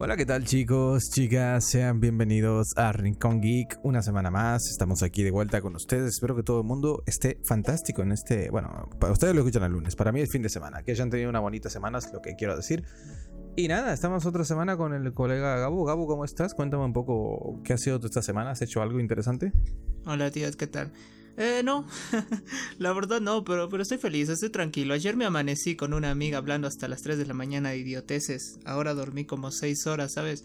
Hola, ¿qué tal chicos, chicas? Sean bienvenidos a Rincón Geek una semana más. Estamos aquí de vuelta con ustedes. Espero que todo el mundo esté fantástico en este... Bueno, para ustedes lo escuchan el lunes, para mí es fin de semana. Que hayan tenido una bonita semana es lo que quiero decir. Y nada, estamos otra semana con el colega Gabo. Gabo, ¿cómo estás? Cuéntame un poco qué ha sido esta semana. ¿Has hecho algo interesante? Hola tíos, ¿qué tal? Eh, no, la verdad no, pero, pero estoy feliz, estoy tranquilo. Ayer me amanecí con una amiga hablando hasta las 3 de la mañana de idioteces. Ahora dormí como 6 horas, ¿sabes?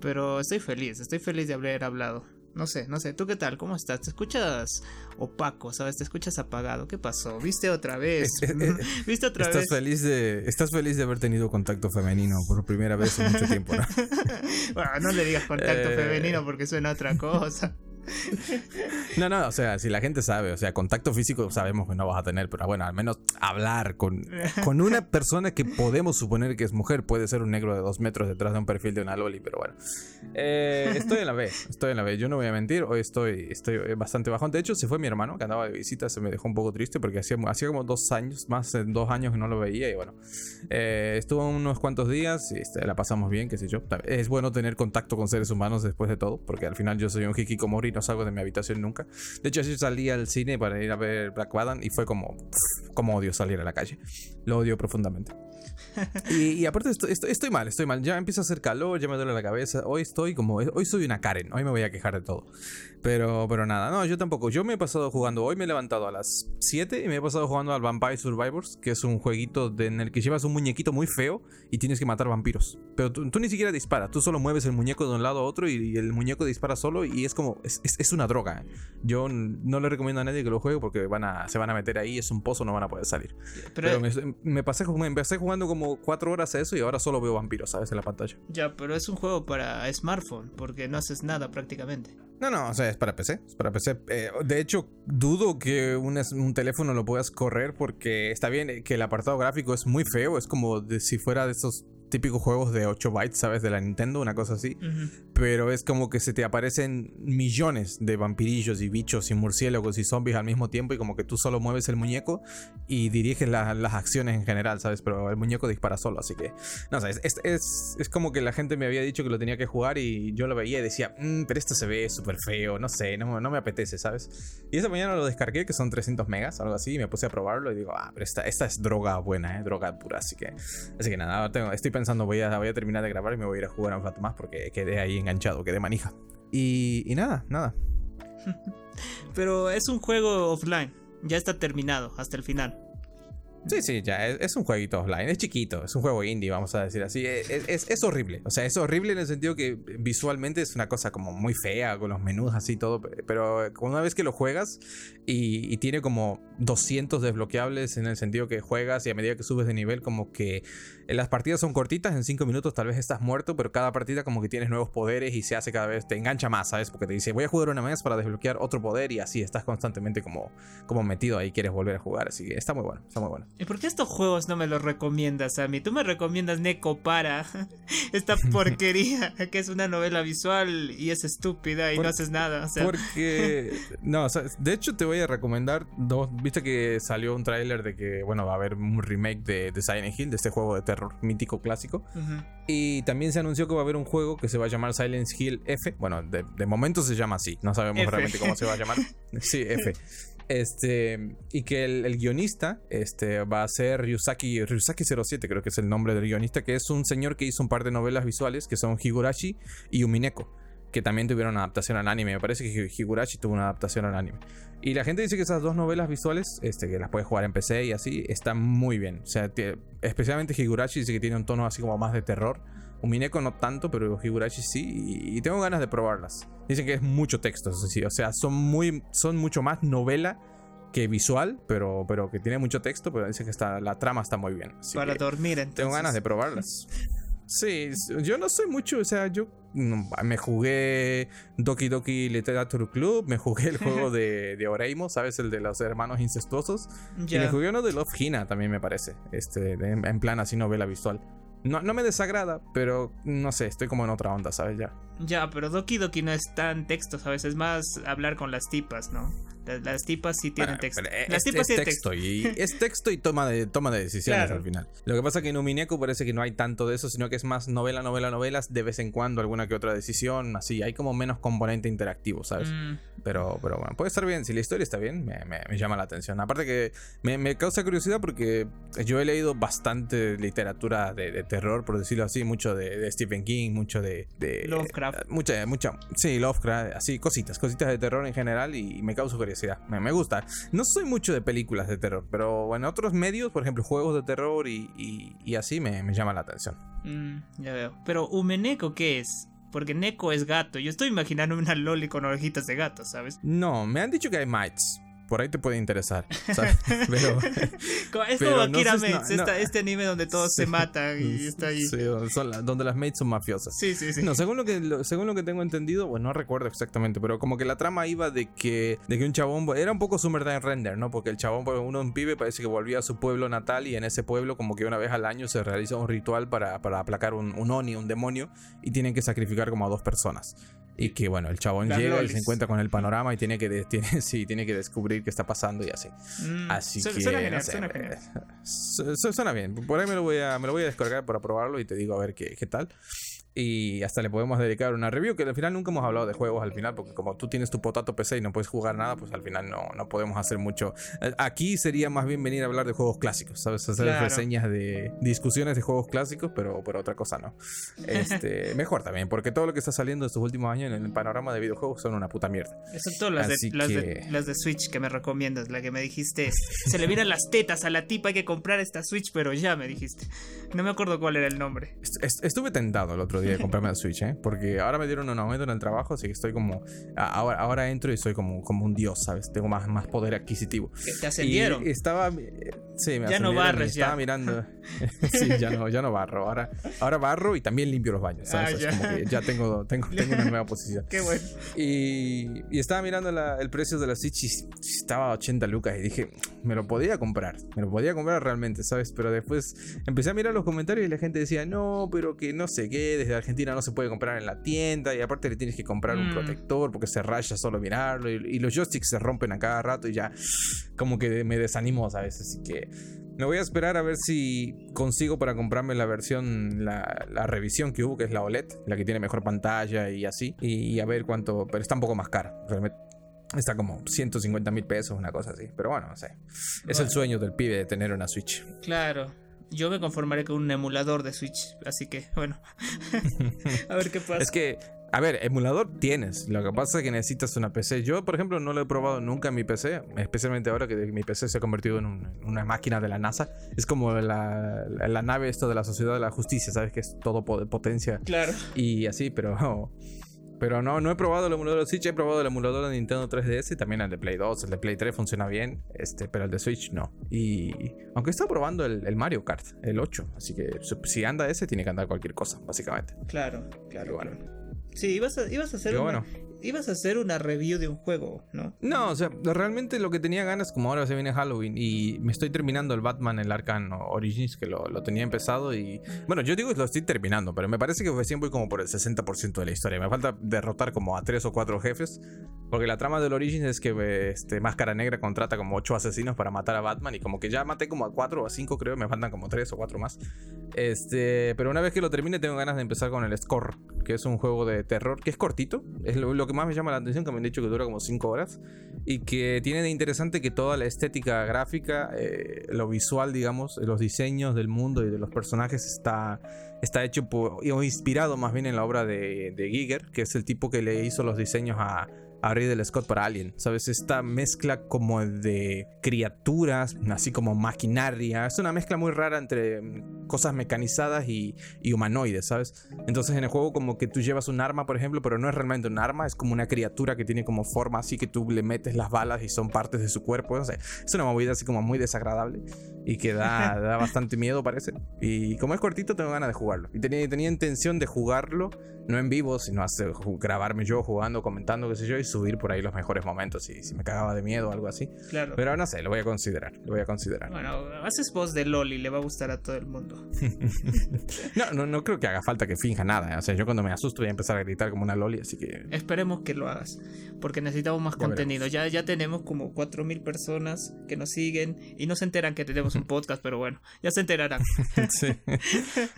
Pero estoy feliz, estoy feliz de haber hablado. No sé, no sé, ¿tú qué tal? ¿Cómo estás? ¿Te escuchas opaco, sabes? ¿Te escuchas apagado? ¿Qué pasó? ¿Viste otra vez? ¿Viste otra estás vez? Feliz de, estás feliz de haber tenido contacto femenino por primera vez en mucho tiempo, ¿no? bueno, no le digas contacto eh. femenino porque suena otra cosa. No, no, o sea, si la gente sabe, o sea, contacto físico sabemos que no vas a tener, pero bueno, al menos hablar con, con una persona que podemos suponer que es mujer, puede ser un negro de dos metros detrás de un perfil de una loli, pero bueno. Eh, estoy en la B, estoy en la B, yo no voy a mentir, hoy estoy, estoy bastante bajón. De hecho, se fue mi hermano que andaba de visita, se me dejó un poco triste porque hacía, hacía como dos años, más de dos años que no lo veía y bueno, eh, estuvo unos cuantos días y este, la pasamos bien, qué sé yo. Es bueno tener contacto con seres humanos después de todo, porque al final yo soy un hikikomori no salgo de mi habitación nunca. De hecho, yo salí al cine para ir a ver Black Adam y fue como, como odio salir a la calle. Lo odio profundamente. y, aparte estoy, estoy, mal, estoy mal. Ya empieza a hacer calor, ya me duele la cabeza. Hoy estoy como, hoy soy una Karen, hoy me voy a quejar de todo. Pero, pero nada, no, yo tampoco. Yo me he pasado jugando, hoy me he levantado a las 7 y me he pasado jugando al Vampire Survivors, que es un jueguito en el que llevas un muñequito muy feo y tienes que matar vampiros. Pero tú, ni siquiera disparas, tú solo mueves el muñeco de un lado a otro y, el muñeco dispara solo y es como, es, es, una droga. ¿eh? Yo no le recomiendo a nadie que lo juegue porque van a, se van a meter ahí, es un pozo, no van a poder salir. Pero, me, me, pasé, me empecé jugando como 4 horas a eso y ahora solo veo vampiros, ¿sabes? En la pantalla. Ya, pero es un juego para smartphone porque no haces nada prácticamente. No, no, o sea, es para PC. Es para PC. Eh, de hecho, dudo que un, un, teléfono lo puedas correr porque está bien que el apartado gráfico es muy feo. Es como si fuera de esos típicos juegos de 8 bytes, ¿sabes? De la Nintendo, una cosa así. Pero es como que se te aparecen millones de vampirillos y bichos y murciélagos y zombies al mismo tiempo y como que tú solo mueves el muñeco y diriges las acciones en general, ¿sabes? Pero el muñeco dispara solo, así que... No sé, es, es, es, como que la gente me había dicho que lo tenía que jugar y yo lo veía y decía, mm, pero esto se ve súper feo, no sé, no, no, me apetece, ¿sabes? Y esa mañana lo descargué, que son 300 megas, algo así, y me puse a probarlo y digo, ah, pero esta, esta es droga buena, ¿eh? Droga pura, así que... Así que nada, tengo, estoy pensando, voy a, voy a terminar de grabar y me voy a ir a jugar un rato más porque quedé ahí enganchado, quedé manija. Y, y nada, nada. Pero es un juego offline, ya está terminado hasta el final. Sí, sí, ya es, un jueguito offline, es chiquito, es un juego indie, vamos a decir así. Es, es, horrible, o sea, es horrible en el sentido que visualmente es una cosa como muy fea, con los menús así todo, pero una vez que lo juegas y, tiene como 200 desbloqueables en el sentido que juegas y a medida que subes de nivel como que las partidas son cortitas, en 5 minutos tal vez estás muerto, pero cada partida como que tienes nuevos poderes y se hace cada vez, te engancha más, ¿sabes? Porque te dice, voy a jugar una vez para desbloquear otro poder y así estás constantemente como, como metido ahí, quieres volver a jugar, así que está muy bueno, está muy bueno. ¿Y por qué estos juegos no me los recomiendas a mí? Tú me recomiendas Neko para esta porquería que es una novela visual y es estúpida y no haces nada. Porque, no, de hecho te voy a recomendar dos, viste que salió un tráiler de que, bueno, va a haber un remake de, de Silent Hill, de este juego de terror mítico clásico. Y también se anunció que va a haber un juego que se va a llamar Silent Hill F. Bueno, de, momento se llama así, no sabemos realmente cómo se va a llamar. Sí, F. Este, y que el, guionista este, va a ser Ryusaki, Ryusaki 07, creo que es el nombre del guionista, que es un señor que hizo un par de novelas visuales que son Higurashi y Umineko, que también tuvieron adaptación al anime. Me parece que Higurashi tuvo una adaptación al anime. Y la gente dice que esas dos novelas visuales, este, que las puedes jugar en PC y así, están muy bien. O sea, especialmente Higurashi dice que tiene un tono así como más de terror. Umineko no tanto, pero Higurashi sí. Y, tengo ganas de probarlas. Dicen que es mucho texto, eso sí. O sea, son, muy, son mucho más novela que visual, pero, pero que tiene mucho texto. Pero dice que está, la trama está muy bien. Para dormir, entonces. Tengo ganas de probarlas. Sí, yo no soy mucho, o sea, yo me jugué Doki Doki Literature Club, me jugué el juego de, de Oreimo, ¿sabes? El de los hermanos incestuosos. Y me jugué uno de Love Hina también me parece, este, en plan así novela visual. No, no me desagrada, pero no sé, estoy como en otra onda, ¿sabes? Ya. Ya, pero Doki Doki no es tan texto, ¿sabes? Es más hablar con las tipas, ¿no? Las, tipas sí tienen texto. Las tipas es, texto, Y, es texto y toma de, toma de decisiones al final. Lo que pasa es que en Umineco parece que no hay tanto de eso, sino que es más novela, novela, novelas, de vez en cuando alguna que otra decisión, así. Hay como menos componente interactivo, ¿sabes? Mm. Pero, pero bueno, puede estar bien. Si la historia está bien, me, me, llama la atención. Aparte que me, me, causa curiosidad porque yo he leído bastante literatura de, terror, por decirlo así, mucho de, Stephen King, mucho de... Lovecraft. Mucha, mucha... Sí, Lovecraft, así, cositas, cositas de terror en general y me causa curiosidad me, gusta. No soy mucho de películas de terror, pero en otros medios, por ejemplo, juegos de terror y, así me, me, llama la atención. Mm, ya veo. Pero ¿Umeneko qué es? Porque Neko es gato. Yo estoy imaginando una loli con orejitas de gato, ¿sabes? No, me han dicho que hay mites por ahí te puede interesar. Pero, es como Akira Mates, este anime donde todos se matan y está ahí. Sí, donde las mates son mafiosas. Sí, sí, sí. No, según lo que, según lo que tengo entendido, bueno, no recuerdo exactamente, pero como que la trama iba de que, de que un chabón, era un poco Summertime Render, ¿no? Porque el chabón, pues, uno un pibe, parece que volvía a su pueblo natal y en ese pueblo como que una vez al año se realiza un ritual para, para aplacar un, un oni, un demonio, y tienen que sacrificar como a dos personas. Y que bueno, el chabón llega y se encuentra con el panorama y tiene que, tiene, sí, tiene que descubrir qué está pasando y así. Mm, así que. Suena, bien, suena, bien. Por ahí me lo voy a, me lo voy a descargar para probarlo y te digo a ver qué, qué tal. Y hasta le podemos dedicar una review, que al final nunca hemos hablado de juegos al final, porque como tú tienes tu potato PC y no puedes jugar nada, pues al final no, no podemos hacer mucho. Eh, aquí sería más bien venir a hablar de juegos clásicos, ¿sabes? Hacer reseñas de discusiones de juegos clásicos, pero, pero otra cosa no. Este, mejor también, porque todo lo que está saliendo estos últimos años en el panorama de videojuegos son una puta mierda. Son todas las, de, las, de, las de Switch que me recomiendas, la que me dijiste, se le miran las tetas a la tipa, hay que comprar esta Switch, pero ya me dijiste. No me acuerdo cuál era el nombre. Estuve tentado el otro día de comprarme la Switch, ¿eh? Porque ahora me dieron un aumento en el trabajo, así que estoy como. Ahora, ahora entro y soy como, como un dios, ¿sabes? Tengo más, más poder adquisitivo. ¿Te ascendieron? estaba. Sí, me ya no barres, ya. Estaba mirando. sí, ya no, ya no barro. Ahora, ahora barro y también limpio los baños, ¿sabes? Ah, ya. como que ya tengo, tengo, tengo una nueva posición. Qué bueno. Y, y estaba mirando el precio de la Switch y estaba a 80 lucas y dije, me lo podía comprar. Me lo podía comprar realmente, ¿sabes? Pero después empecé a mirar los comentarios y la gente decía, no, pero que no sé qué, desde Argentina no se puede comprar en la tienda y aparte le tienes que comprar un mm. protector porque se raya solo mirarlo y, los joysticks se rompen a cada rato y ya como que me desanimo, ¿sabes? Así que me voy a esperar a ver si consigo para comprarme la versión, la, revisión que hubo, que es la OLED, la que tiene mejor pantalla y así, y, a ver cuánto, pero está un poco más cara. Está como 150 mil pesos, una cosa así. Pero bueno, no sé. Es el sueño del pibe de tener una Switch. Claro. Yo me conformaré con un emulador de Switch, así que bueno. a ver qué pasa. Es que, a ver, emulador tienes. Lo que pasa es que necesitas una PC. Yo, por ejemplo, no lo he probado nunca en mi PC, especialmente ahora que mi PC se ha convertido en, una máquina de la NASA. Es como la, la, nave esto de la Sociedad de la Justicia, ¿sabes? Que es todo potencia. Claro. Y así, pero. Pero no, no he probado el emulador de Switch, he probado el emulador de Nintendo 3DS y también el de Play 2, el de Play 3 funciona bien, este, pero el de Switch no. Y aunque está probando el, Mario Kart, el 8, así que si anda ese tiene que andar cualquier cosa, básicamente. Claro, claro. bueno. Sí, ibas a, ibas a hacer bueno ibas a hacer una review de un juego, ¿no? No, o sea, realmente lo que tenía ganas, como ahora se viene Halloween y me estoy terminando el Batman, el Arkham Origins, que lo, tenía empezado y... Bueno, yo digo que lo estoy terminando, pero me parece que recién voy como por el 60% de la historia. Me falta derrotar como a tres o cuatro jefes, porque la trama del Origins es que este, Máscara Negra contrata como ocho asesinos para matar a Batman y como que ya maté como a cuatro o a cinco creo, me faltan como tres o cuatro más. Este, pero una vez que lo termine tengo ganas de empezar con el Score, que es un juego de terror que es cortito, es lo, lo que más me llama la atención, que me han dicho que dura como 5 horas y que tiene de interesante que toda la estética gráfica, eh, lo visual, digamos, los diseños del mundo y de los personajes está, está hecho o inspirado más bien en la obra de Giger, que es el tipo que le hizo los diseños a a Ridley Scott para Alien. ¿Sabes? Esta mezcla como de criaturas, así como maquinaria. Es una mezcla muy rara entre mm, cosas mecanizadas y, humanoides, ¿sabes? Entonces en el juego como que tú llevas un arma, por ejemplo, pero no es realmente un arma, es como una criatura que tiene como forma así que tú le metes las balas y son partes de su cuerpo. es una movida así como muy desagradable y que da, da bastante miedo, parece. Y como es cortito, tengo ganas de jugarlo. Y tenía, tenía intención de jugarlo, no en vivo, sino hacer, grabarme yo jugando, comentando, qué sé yo, y subir por ahí los mejores momentos y si me cagaba de miedo o algo así. Claro. Pero no sé, lo voy a considerar, lo voy a considerar. Bueno, haces voz de Loli, le va a gustar a todo el mundo. no, no, no creo que haga falta que finja nada. O sea, yo cuando me asusto voy a empezar a gritar como una Loli, así que... Esperemos que lo hagas, porque necesitamos más contenido. Ya, ya tenemos como 4.000 personas que nos siguen y no se enteran que tenemos un podcast, pero bueno, ya se enterarán. sí.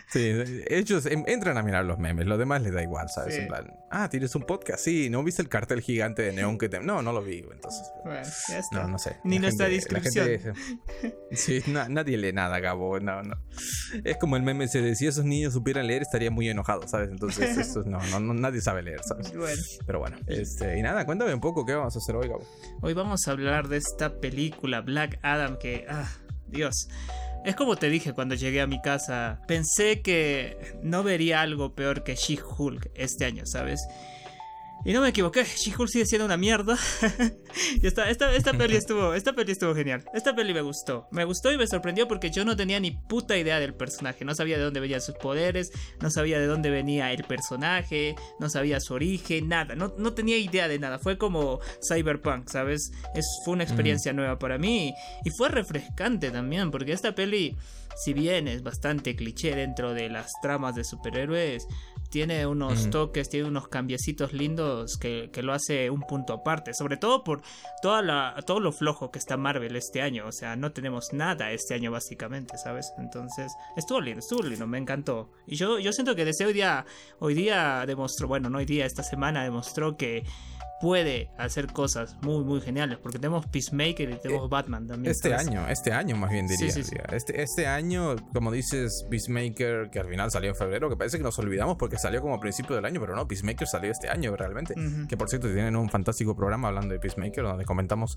sí, ellos entran a mirar los memes, lo demás les da igual, ¿sabes? En plan, ah, tienes un podcast, sí, ¿no viste el cartel gigante de neón que te... No, no lo vi, entonces... Bueno, ya está. No, no sé. Ni nuestra descripción. sí, nadie lee nada, Gabo, no, no. Es como el meme se si esos niños supieran leer estaría muy enojado, ¿sabes? Entonces, esto, no, no, nadie sabe leer, ¿sabes? Bueno. Pero bueno, este, y nada, cuéntame un poco qué vamos a hacer hoy, Gabo. Hoy vamos a hablar de esta película, Black Adam, que, ah, Dios. Es como te dije cuando llegué a mi casa, pensé que no vería algo peor que She-Hulk este año, ¿sabes? Y no me equivoqué, She-Hulk sigue siendo una mierda. y esta, esta, esta, peli estuvo, esta peli estuvo genial. Esta peli me gustó. Me gustó y me sorprendió porque yo no tenía ni puta idea del personaje. No sabía de dónde venían sus poderes, no sabía de dónde venía el personaje, no sabía su origen, nada. No, no tenía idea de nada. Fue como Cyberpunk, ¿sabes? Es, fue una experiencia nueva para mí. Y fue refrescante también porque esta peli si bien es bastante cliché dentro de las tramas de superhéroes, tiene unos toques, tiene unos cambiecitos lindos que, lo hace un punto aparte. Sobre todo por toda la, todo lo flojo que está Marvel este año. O sea, no tenemos nada este año básicamente, ¿sabes? Entonces, estuvo lindo, estuvo lindo, me encantó. Y yo, yo siento que desde hoy día, hoy día demostró, bueno, no hoy día, esta semana demostró que puede hacer cosas muy, muy geniales. Porque tenemos Peacemaker y tenemos eh, Batman también. Este año, este año más bien diría. Este, este año, como dices, Peacemaker, que al final salió en febrero, que parece que nos olvidamos porque salió como a principio del año, pero no, Peacemaker salió este año realmente. Que por cierto, tienen un fantástico programa hablando de Peacemaker, donde comentamos,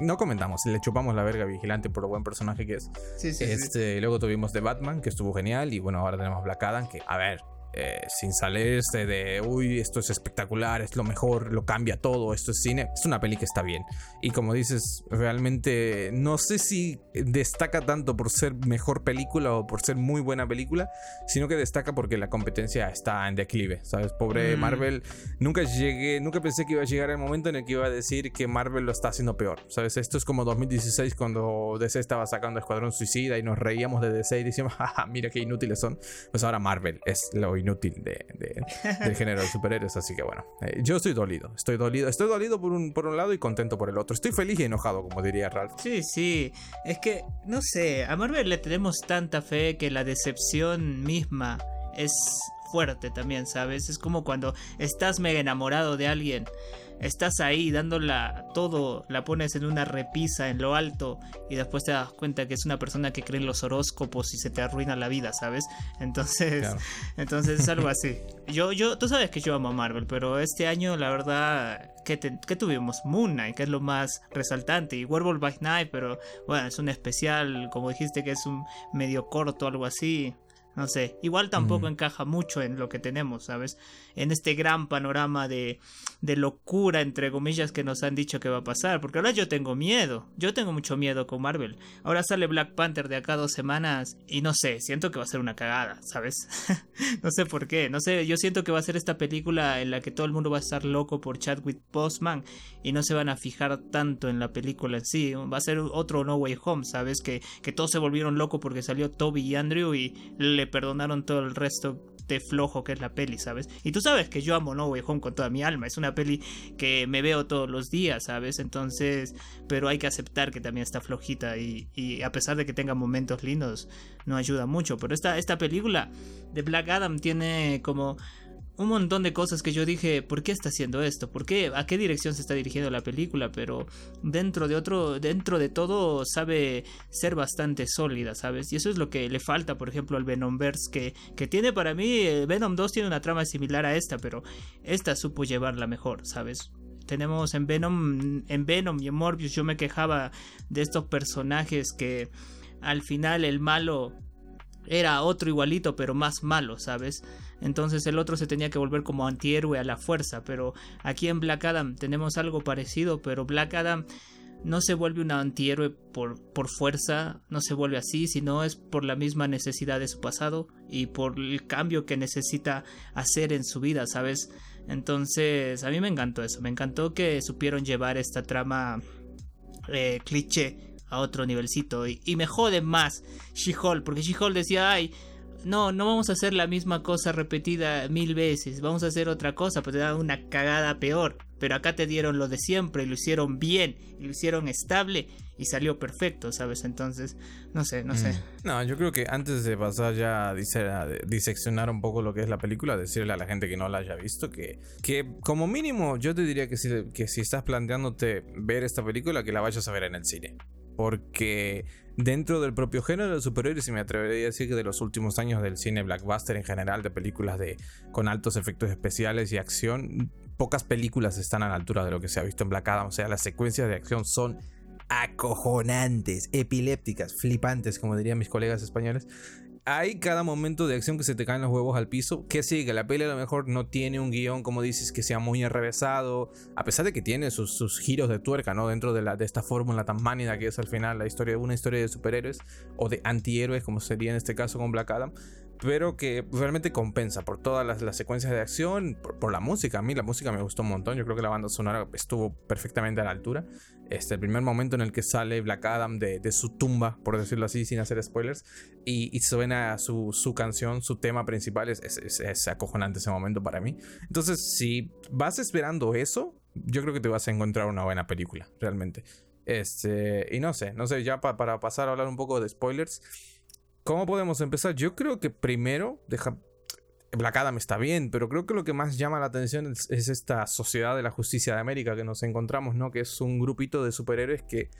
no comentamos, le chupamos la verga vigilante por lo buen personaje que es. este, Luego tuvimos The Batman, que estuvo genial, y bueno, ahora tenemos Black Adam, que, a ver, eh, sin salirse de, uy, esto es espectacular, es lo mejor, lo cambia todo, esto es cine, es una peli que está bien. Y como dices, realmente no sé si destaca tanto por ser mejor película o por ser muy buena película, sino que destaca porque la competencia está en declive, ¿sabes? Pobre mm. Marvel, nunca llegué, nunca pensé que iba a llegar el momento en el que iba a decir que Marvel lo está haciendo peor, ¿sabes? Esto es como 2016 cuando DC estaba sacando Escuadrón Suicida y nos reíamos de DC y decíamos, jaja, mira qué inútiles son. Pues ahora Marvel es lo inútil de, del género de superhéroes. Así que bueno, eh, yo estoy dolido. Estoy dolido. Estoy dolido por un, por un lado y contento por el otro. Estoy feliz y enojado, como diría Ralph. Sí, sí. Es que, no sé, a Marvel le tenemos tanta fe que la decepción misma es fuerte también, ¿sabes? Es como cuando estás mega enamorado de alguien estás ahí dándola todo, la pones en una repisa en lo alto y después te das cuenta que es una persona que cree en los horóscopos y se te arruina la vida, ¿sabes? Entonces, entonces es algo así. Yo, yo, tú sabes que yo amo a Marvel, pero este año la verdad que, tuvimos Moon Knight, que es lo más resaltante, y Werewolf by Night, pero bueno, es un especial, como dijiste que es un medio corto, algo así. No sé, igual tampoco encaja mucho en lo que tenemos, ¿sabes? En este gran panorama de, de, locura, entre comillas, que nos han dicho que va a pasar. Porque ahora yo tengo miedo. Yo tengo mucho miedo con Marvel. Ahora sale Black Panther de acá dos semanas y no sé, siento que va a ser una cagada, ¿sabes? no sé por qué. No sé, yo siento que va a ser esta película en la que todo el mundo va a estar loco por Chadwick Boseman y no se van a fijar tanto en la película en sí. Va a ser otro No Way Home, ¿sabes? Que, que todos se volvieron locos porque salió Toby y Andrew y le perdonaron todo el resto de flojo que es la peli, ¿sabes? Y tú sabes que yo amo No Way Home con toda mi alma, es una peli que me veo todos los días, ¿sabes? Entonces, pero hay que aceptar que también está flojita y, y a pesar de que tenga momentos lindos, no ayuda mucho. Pero esta, esta película de Black Adam tiene como un montón de cosas que yo dije, ¿por qué está haciendo esto? ¿Por qué? ¿A qué dirección se está dirigiendo la película? Pero dentro de otro, dentro de todo sabe ser bastante sólida, ¿sabes? Y eso es lo que le falta, por ejemplo, al Venomverse, que, que tiene para mí, eh, Venom 2 tiene una trama similar a esta, pero esta supo llevarla mejor, ¿sabes? Tenemos en Venom, en Venom y en Morbius yo me quejaba de estos personajes que al final el malo era otro igualito, pero más malo, ¿sabes? Entonces el otro se tenía que volver como antihéroe a la fuerza, pero aquí en Black Adam tenemos algo parecido, pero Black Adam no se vuelve un antihéroe por, por fuerza, no se vuelve así, sino es por la misma necesidad de su pasado y por el cambio que necesita hacer en su vida, ¿sabes? Entonces, a mí me encantó eso, me encantó que supieron llevar esta trama eh, cliché a otro nivelcito y, y me jode más She-Hulk, porque She-Hulk decía, ay, no, no vamos a hacer la misma cosa repetida mil veces, vamos a hacer otra cosa, pues te da una cagada peor. Pero acá te dieron lo de siempre, y lo hicieron bien, y lo hicieron estable y salió perfecto, ¿sabes? Entonces, no sé, no sé. Mm. No, yo creo que antes de pasar ya a, diseccionar un poco lo que es la película, decirle a la gente que no la haya visto que, que como mínimo yo te diría si, que si estás planteándote ver esta película, que la vayas a ver en el cine. Porque dentro del propio género de superhéroes, y me atrevería a decir que de los últimos años del cine blackbuster en general, de películas de, con altos efectos especiales y acción, pocas películas están a la altura de lo que se ha visto en Black Adam. O sea, las secuencias de acción son acojonantes, epilépticas, flipantes, como dirían mis colegas españoles hay cada momento de acción que se te caen los huevos al piso. Que sí, que la peli a lo mejor no tiene un guion, como dices, que sea muy enrevesado. A pesar de que tiene sus, giros de tuerca, ¿no? Dentro de, la, de esta fórmula tan mánida que es al final la historia, una historia de superhéroes o de antihéroes, como sería en este caso con Black Adam pero que realmente compensa por todas las, secuencias de acción, por, la música. A mí la música me gustó un montón. Yo creo que la banda sonora estuvo perfectamente a la altura. Este, el primer momento en el que sale Black Adam de, su tumba, por decirlo así, sin hacer spoilers, y, suena su, su, canción, su tema principal, es, es, acojonante ese momento para mí. Entonces, si vas esperando eso, yo creo que te vas a encontrar una buena película, realmente. Este, y no sé, no sé, ya para pasar a hablar un poco de spoilers. ¿Cómo podemos empezar? Yo creo que primero, deja, Black Adam está bien, pero creo que lo que más llama la atención es, esta sociedad de la justicia de América que nos encontramos, ¿no? Que es un grupito de superhéroes que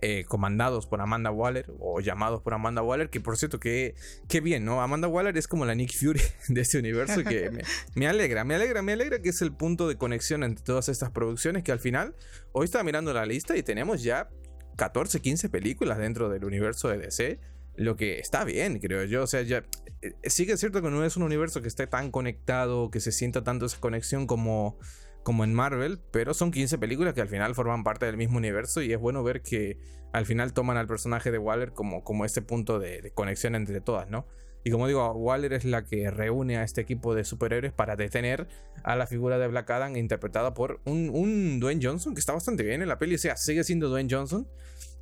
eh, comandados por Amanda Waller o llamados por Amanda Waller, que por cierto, que, qué bien, ¿no? Amanda Waller es como la Nick Fury de este universo que me, me, alegra, me alegra, me alegra que es el punto de conexión entre todas estas producciones que al final, hoy estaba mirando la lista y tenemos ya 14, 15 películas dentro del universo de DC lo que está bien, creo yo. O sea, ya eh, sí que es cierto que no es un universo que esté tan conectado, que se sienta tanto esa conexión como, como en Marvel, pero son 15 películas que al final forman parte del mismo universo y es bueno ver que al final toman al personaje de Waller como, como este punto de, conexión entre todas, ¿no? Y como digo, Waller es la que reúne a este equipo de superhéroes para detener a la figura de Black Adam interpretada por un, un Dwayne Johnson que está bastante bien en la peli, o sea, sigue siendo Dwayne Johnson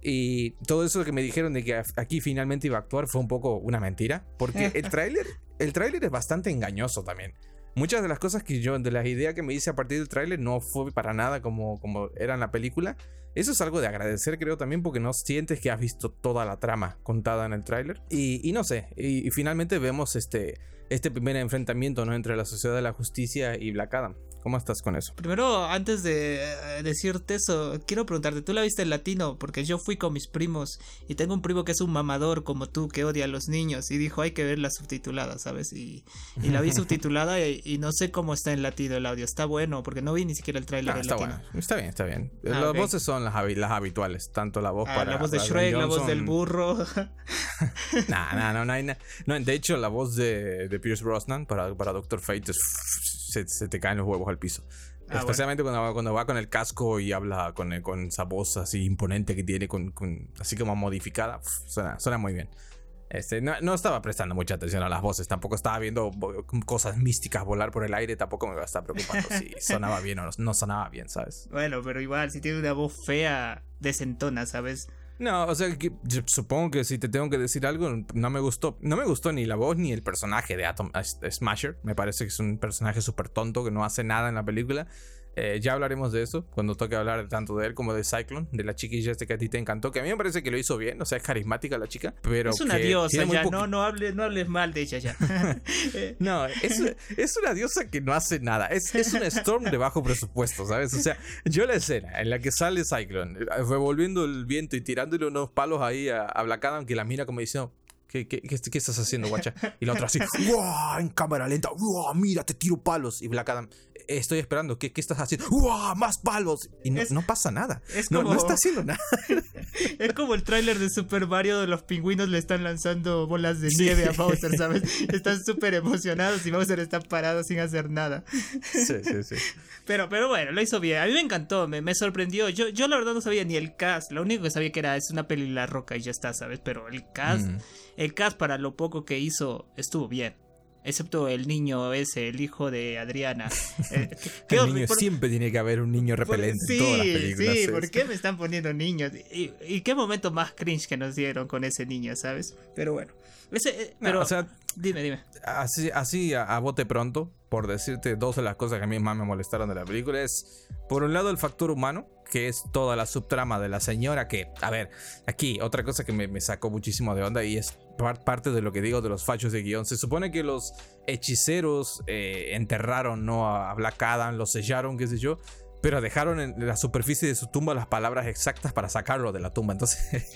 y todo eso que me dijeron de que aquí finalmente iba a actuar fue un poco una mentira. Porque el tráiler, el tráiler es bastante engañoso también. Muchas de las cosas que yo, de las ideas que me hice a partir del tráiler, no fue para nada como, como era en la película. Eso es algo de agradecer, creo también, porque no sientes que has visto toda la trama contada en el tráiler. Y, no sé, y, y, finalmente vemos este, este primer enfrentamiento ¿no? entre la Sociedad de la Justicia y Black Adam. ¿Cómo estás con eso? Primero, antes de eh, decirte eso, quiero preguntarte, ¿tú la viste en latino? Porque yo fui con mis primos y tengo un primo que es un mamador como tú, que odia a los niños y dijo hay que verla subtitulada, ¿sabes? Y, y la vi subtitulada y, no sé cómo está en latino el audio. Está bueno, porque no vi ni siquiera el trailer ah, está Bueno. Está bien, está bien. Ah, las voces son las, las, habituales, tanto la voz ah, para... La voz de Shrek, la voz del burro. nah, nah, no, no, hay no, de hecho, la voz de, de Pierce Brosnan para, para Doctor Fate es se, te caen los huevos al piso. Ah, Especialmente cuando, va, cuando va con el casco y habla con, con esa voz así imponente que tiene, con, así como modificada. suena, muy bien. Este, no, estaba prestando mucha atención a las voces, tampoco estaba viendo cosas místicas volar por el aire, tampoco me iba a estar preocupando si sonaba bien o no, no sonaba bien, ¿sabes? Bueno, pero igual, si tiene una voz fea, desentona, ¿sabes? No, o sea, que, supongo que si te tengo que decir algo, no me gustó. No me gustó ni la voz ni el personaje de Atom Smasher. Me parece que es un personaje súper tonto que no hace nada en la película. Eh, ya hablaremos de eso cuando toque hablar tanto de él como de Cyclone, de la chiquilla este que a ti te encantó, que a mí me parece que lo hizo bien, o sea, es carismática la chica, pero... Es una diosa, ya, no, no, hables, no hables mal de ella ya. no, es, es, una diosa que no hace nada, es, es un Storm de bajo presupuesto, ¿sabes? O sea, yo la escena en la que sale Cyclone, revolviendo el viento y tirándole unos palos ahí a, a Black Adam, que la mira como diciendo, ¿Qué, qué, qué, estás haciendo, guacha? Y la otra así, ¡Wow! En cámara lenta, ¡Wow! Mira, te tiro palos. Y Black Adam, estoy esperando, ¿qué, qué estás haciendo? ¡Wow! ¡Más palos! Y no, no pasa nada. no, no, está haciendo nada. es como el tráiler de Super Mario de los pingüinos le están lanzando bolas de nieve a Bowser, ¿sabes? Están súper emocionados y Bowser está parado sin hacer nada. Sí, sí, sí. Pero, pero bueno, lo hizo bien. A mí me encantó, me, me sorprendió. Yo, yo la verdad no sabía ni el cast. Lo único que sabía que era es una peli La Roca y ya está, ¿sabes? Pero el cast... Mm el cast para lo poco que hizo estuvo bien. Excepto el niño ese, el hijo de Adriana. Eh, el niño siempre tiene que haber un niño repelente sí, en todas las películas. Sí, ¿por qué me están poniendo niños? ¿Y, qué momento más cringe que nos dieron con ese niño, sabes? Pero bueno. Eh, pero, o sea, dime, dime. Así, así a, bote pronto, por decirte dos de las cosas que a mí más me molestaron de la película es, por un lado, el factor humano, que es toda la subtrama de la señora, que, a ver, aquí otra cosa que me, sacó muchísimo de onda y es parte de lo que digo de los fachos de guion. Se supone que los hechiceros eh, enterraron ¿no? a Black Adam, lo sellaron, qué sé yo pero dejaron en la superficie de su tumba las palabras exactas para sacarlo de la tumba. Entonces,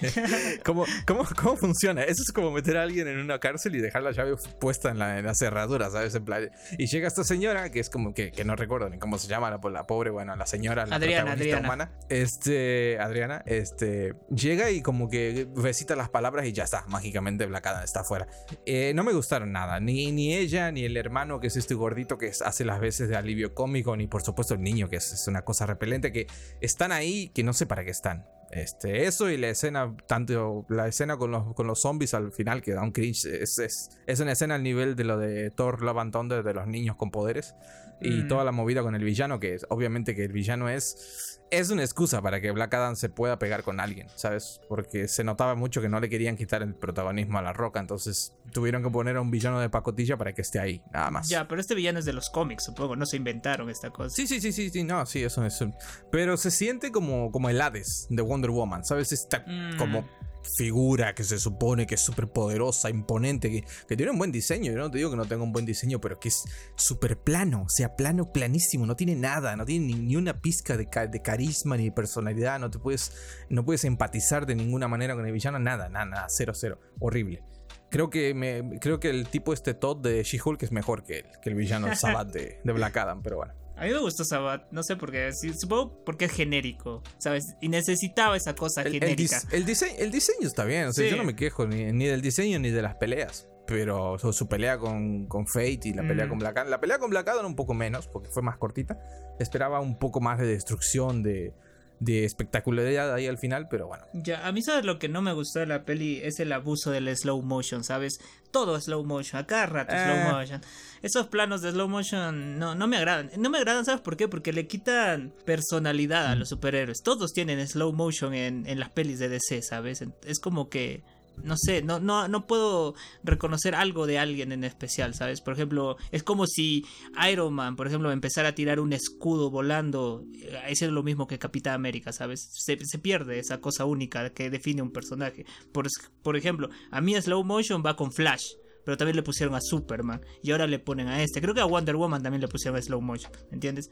¿cómo, cómo, cómo funciona? Eso es como meter a alguien en una cárcel y dejar la llave puesta en la, cerradura, ¿sabes? En plan, y llega esta señora, que es como que, que no recuerdo ni cómo se llama, la, la pobre, bueno, la señora, la Adriana, Adriana. humana, este, Adriana, este, llega y como que recita las palabras y ya está, mágicamente Blacada está afuera. Eh, no me gustaron nada, ni, ni ella, ni el hermano, que es este gordito que hace las veces de alivio cómico, ni por supuesto el niño, que es una cosa repelente que están ahí que no sé para qué están. Este, eso y la escena, tanto la escena con los, con los zombies al final que da un cringe, es, es, una escena al nivel de lo de Thor Love and Thunder de los niños con poderes y mm. toda la movida con el villano, que es, obviamente que el villano es es una excusa para que Black Adam se pueda pegar con alguien, ¿sabes? Porque se notaba mucho que no le querían quitar el protagonismo a la roca, entonces tuvieron que poner a un villano de pacotilla para que esté ahí, nada más. Ya, pero este villano es de los cómics, supongo, no se inventaron esta cosa. Sí, sí, sí, sí, sí no, sí, eso es. Pero se siente como, como el Hades de Wonder Woman, ¿sabes? Está mm. como figura que se supone que es súper poderosa, imponente, que, tiene un buen diseño. Yo no te digo que no tenga un buen diseño, pero que es súper plano, o sea, plano, planísimo, no tiene nada, no tiene ni, una pizca de, de, carisma ni de personalidad, no te puedes, no puedes empatizar de ninguna manera con el villano, nada, nada, nada, cero, cero, horrible. Creo que, me, creo que el tipo este Todd de She-Hulk es mejor que el, que el villano Sabat de, de Black Adam, pero bueno. A mí me gustó Sabat, no sé por qué, supongo porque es genérico, ¿sabes? Y necesitaba esa cosa genérica. El, diseño, el diseño está bien, o sea, yo no me quejo ni, del diseño ni de las peleas. Pero su, pelea con, con, Fate y la pelea mm. con Black Adam. La pelea con Black Adam un poco menos, porque fue más cortita. Esperaba un poco más de destrucción, de, de espectacularidad ahí al final, pero bueno. Ya, a mí sabes lo que no me gustó de la peli es el abuso del slow motion, ¿sabes? Todo slow motion, a cada rato slow eh. motion. Esos planos de slow motion no, no me agradan. No me agradan, ¿sabes por qué? Porque le quitan personalidad a los superhéroes. Todos tienen slow motion en, en las pelis de DC, ¿sabes? Es como que no sé, no, no, no puedo reconocer algo de alguien en especial, ¿sabes? Por ejemplo, es como si Iron Man, por ejemplo, empezara a tirar un escudo volando, eh, eso es lo mismo que Capitán América, ¿sabes? Se, pierde esa cosa única que define un personaje. Por, por ejemplo, a mí Slow Motion va con Flash pero también le pusieron a Superman y ahora le ponen a este. Creo que a Wonder Woman también le pusieron a Slow Motion, ¿entiendes?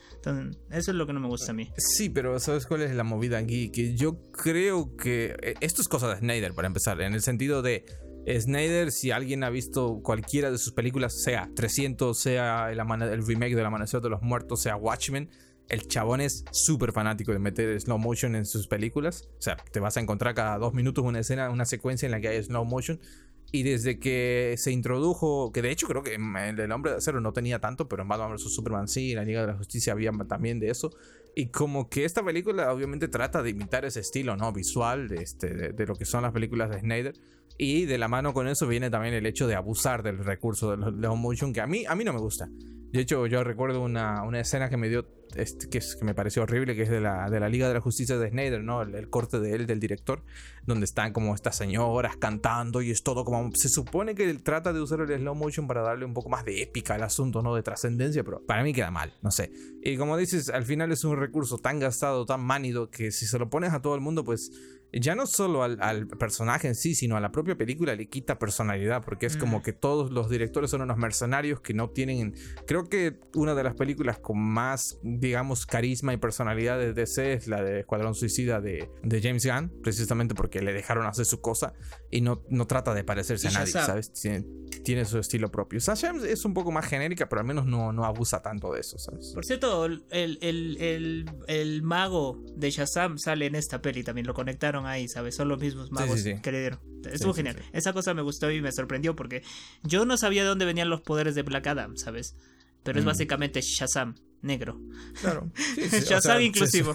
Eso es lo que no me gusta a mí. Sí, pero ¿sabes cuál es la movida aquí? Que yo creo que eh, esto es cosa de Snyder para empezar, en el sentido de Snyder, si alguien ha visto cualquiera de sus películas, sea 300, sea el, el remake del Amanecer de los Muertos, sea Watchmen, el chabón es súper fanático de meter slow motion en sus películas. O sea, te vas a encontrar cada dos minutos una escena, una secuencia en la que hay slow motion. Y desde que se introdujo, que de hecho creo que el hombre de acero no tenía tanto, pero en Batman vs Superman sí, en la Liga de la Justicia había también de eso. Y como que esta película obviamente trata de imitar ese estilo, ¿no? Visual este, de, lo que son las películas de Snyder. Y de la mano con eso viene también el hecho de abusar del recurso de slow motion, que a mí, a mí no me gusta. De hecho, yo recuerdo una, una escena que me dio este, que, es, que me pareció horrible, que es de la, de la Liga de la Justicia de Snyder, ¿no? El, corte de él, del director, donde están como estas señoras cantando y es todo como... Se supone que él trata de usar el slow motion para darle un poco más de épica al asunto, ¿no? De trascendencia, pero para mí queda mal, no sé. Y como dices, al final es un recurso tan gastado, tan manido, que si se lo pones a todo el mundo, pues ya no solo al, personaje en sí, sino a la propia película le quita personalidad, porque es como que todos los directores son unos mercenarios que no tienen, creo que una de las películas con más, digamos, carisma y personalidad de DC es la de Escuadrón Suicida de, de James Gunn, precisamente porque le dejaron hacer su cosa y no, no trata de parecerse a nadie, ¿sabes? Tiene, su estilo propio. Sasha es un poco más genérica, pero al menos no, no abusa tanto de eso, ¿sabes? Por cierto, el, el, el, mago de Shazam sale en esta peli, también lo conectaron ahí, ¿sabes? Son los mismos magos que le dieron. Estuvo genial. Esa cosa me gustó y me sorprendió porque yo no sabía de dónde venían los poderes de Black Adam, ¿sabes? Pero es mm. básicamente Shazam negro. Claro. Shazam inclusivo.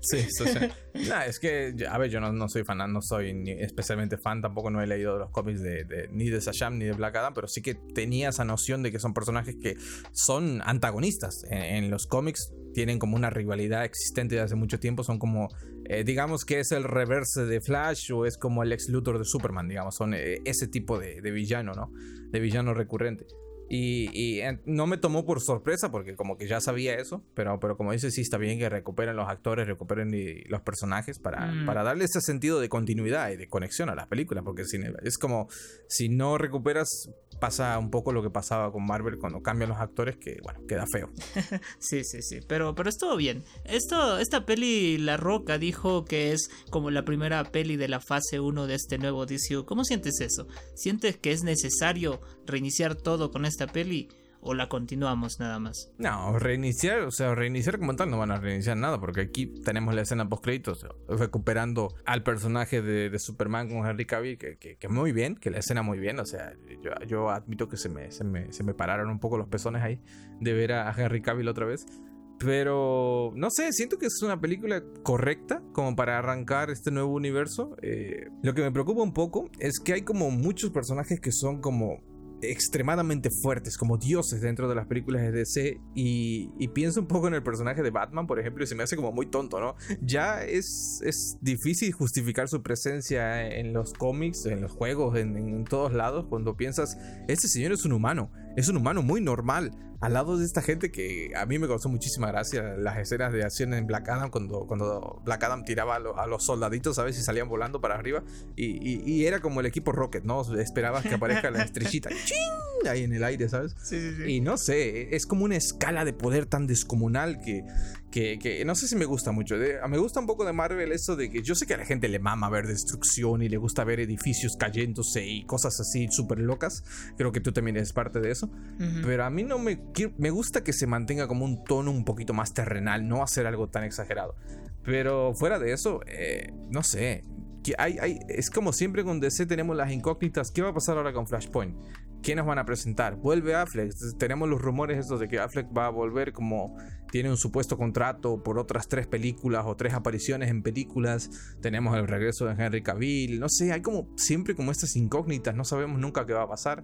Sí, es que, a ver, yo no, soy fan, no soy ni especialmente fan, tampoco no he leído los cómics de, ni de Shazam ni de Black Adam, pero sí que tenía esa noción de que son personajes que son antagonistas. En, los cómics tienen como una rivalidad existente de hace mucho tiempo, son como, eh, digamos que es el reverse de Flash o es como el ex Luthor de Superman, digamos, son eh, ese tipo de, de villano, ¿no? De villano recurrente. Y, no me tomó por sorpresa porque como que ya sabía eso, pero, pero como dice, sí está bien que recuperen los actores, recuperen los personajes para, mm. para darle ese sentido de continuidad y de conexión a las películas, porque es como si no recuperas pasa un poco lo que pasaba con Marvel cuando cambian los actores, que bueno, queda feo. sí, sí, sí, pero, pero estuvo bien. Esto, esta peli, La Roca dijo que es como la primera peli de la fase 1 de este nuevo DCU. ¿Cómo sientes eso? ¿Sientes que es necesario reiniciar todo con esta peli? o la continuamos nada más? No, reiniciar, o sea, reiniciar como tal no van a reiniciar nada, porque aquí tenemos la escena post créditos, recuperando al personaje de, Superman con Henry Cavill, que, que, muy bien, que la escena muy bien, o sea, yo, yo admito que se me, se me, se, me, pararon un poco los pezones ahí de ver a Henry Cavill otra vez. Pero no sé, siento que es una película correcta como para arrancar este nuevo universo. Eh, lo que me preocupa un poco es que hay como muchos personajes que son como extremadamente fuertes, como dioses dentro de las películas de DC. Y, pienso un poco en el personaje de Batman, por ejemplo, y se me hace como muy tonto, ¿no? Ya es, es difícil justificar su presencia en los cómics, en los juegos, en, en todos lados, cuando piensas, este señor es un humano, es un humano muy normal al lado de esta gente que a mí me causó muchísima gracia las escenas de acción en Black Adam cuando, cuando Black Adam tiraba a, los soldaditos, ¿sabes? Y salían volando para arriba. Y, era como el equipo Rocket, ¿no? Esperabas que aparezca la estrellita ahí en el aire, ¿sabes? Sí, sí, sí. Y no sé, es como una escala de poder tan descomunal que, que, no sé si me gusta mucho. me gusta un poco de Marvel eso de que yo sé que a la gente le mama ver destrucción y le gusta ver edificios cayéndose y cosas así súper locas. Creo que tú también eres parte de eso. Pero a mí no me, me gusta que se mantenga como un tono un poquito más terrenal, no hacer algo tan exagerado. Pero fuera de eso, eh, no sé. Hay, hay, es como siempre con DC tenemos las incógnitas. ¿Qué va a pasar ahora con Flashpoint? ¿Qué nos van a presentar? Vuelve Affleck. Tenemos los rumores estos de que Affleck va a volver como tiene un supuesto contrato por otras tres películas o tres apariciones en películas. Tenemos el regreso de Henry Cavill. No sé, hay como siempre como estas incógnitas. No sabemos nunca qué va a pasar.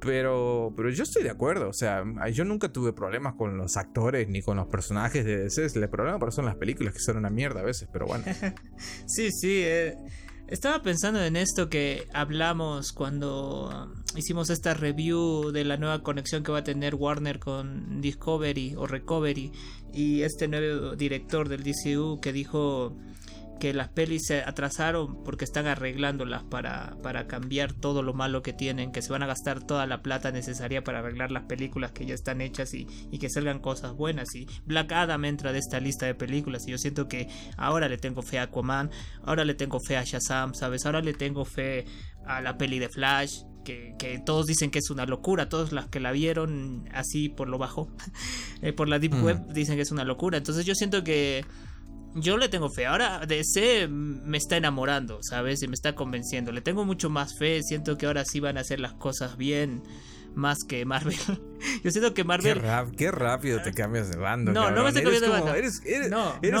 Pero, pero yo estoy de acuerdo. O sea, yo nunca tuve problemas con los actores ni con los personajes de DC. El problema son las películas que son una mierda a veces. Pero bueno. sí, sí. Eh estaba pensando en esto que hablamos cuando um, hicimos esta review de la nueva conexión que va a tener Warner con Discovery o Recovery y este nuevo director del DCU que dijo que las pelis se atrasaron porque están arreglándolas para, para cambiar todo lo malo que tienen, que se van a gastar toda la plata necesaria para arreglar las películas que ya están hechas y, que salgan cosas buenas. Y Black Adam entra de esta lista de películas y yo siento que ahora le tengo fe a Aquaman, ahora le tengo fe a Shazam, ¿sabes? Ahora le tengo fe a la peli de Flash. Que, que, todos dicen que es una locura, todos las que la vieron así por lo bajo, eh, por la Deep mm. Web, dicen que es una locura. Entonces yo siento que yo le tengo fe. Ahora DC me está enamorando, ¿sabes? Y me está convenciendo. Le tengo mucho más fe. Siento que ahora sí van a hacer las cosas bien más que Marvel. Yo siento que Marvel. Qué, rápido te cambias de bando. No, no me estoy cambiando de bando. Eres, eres,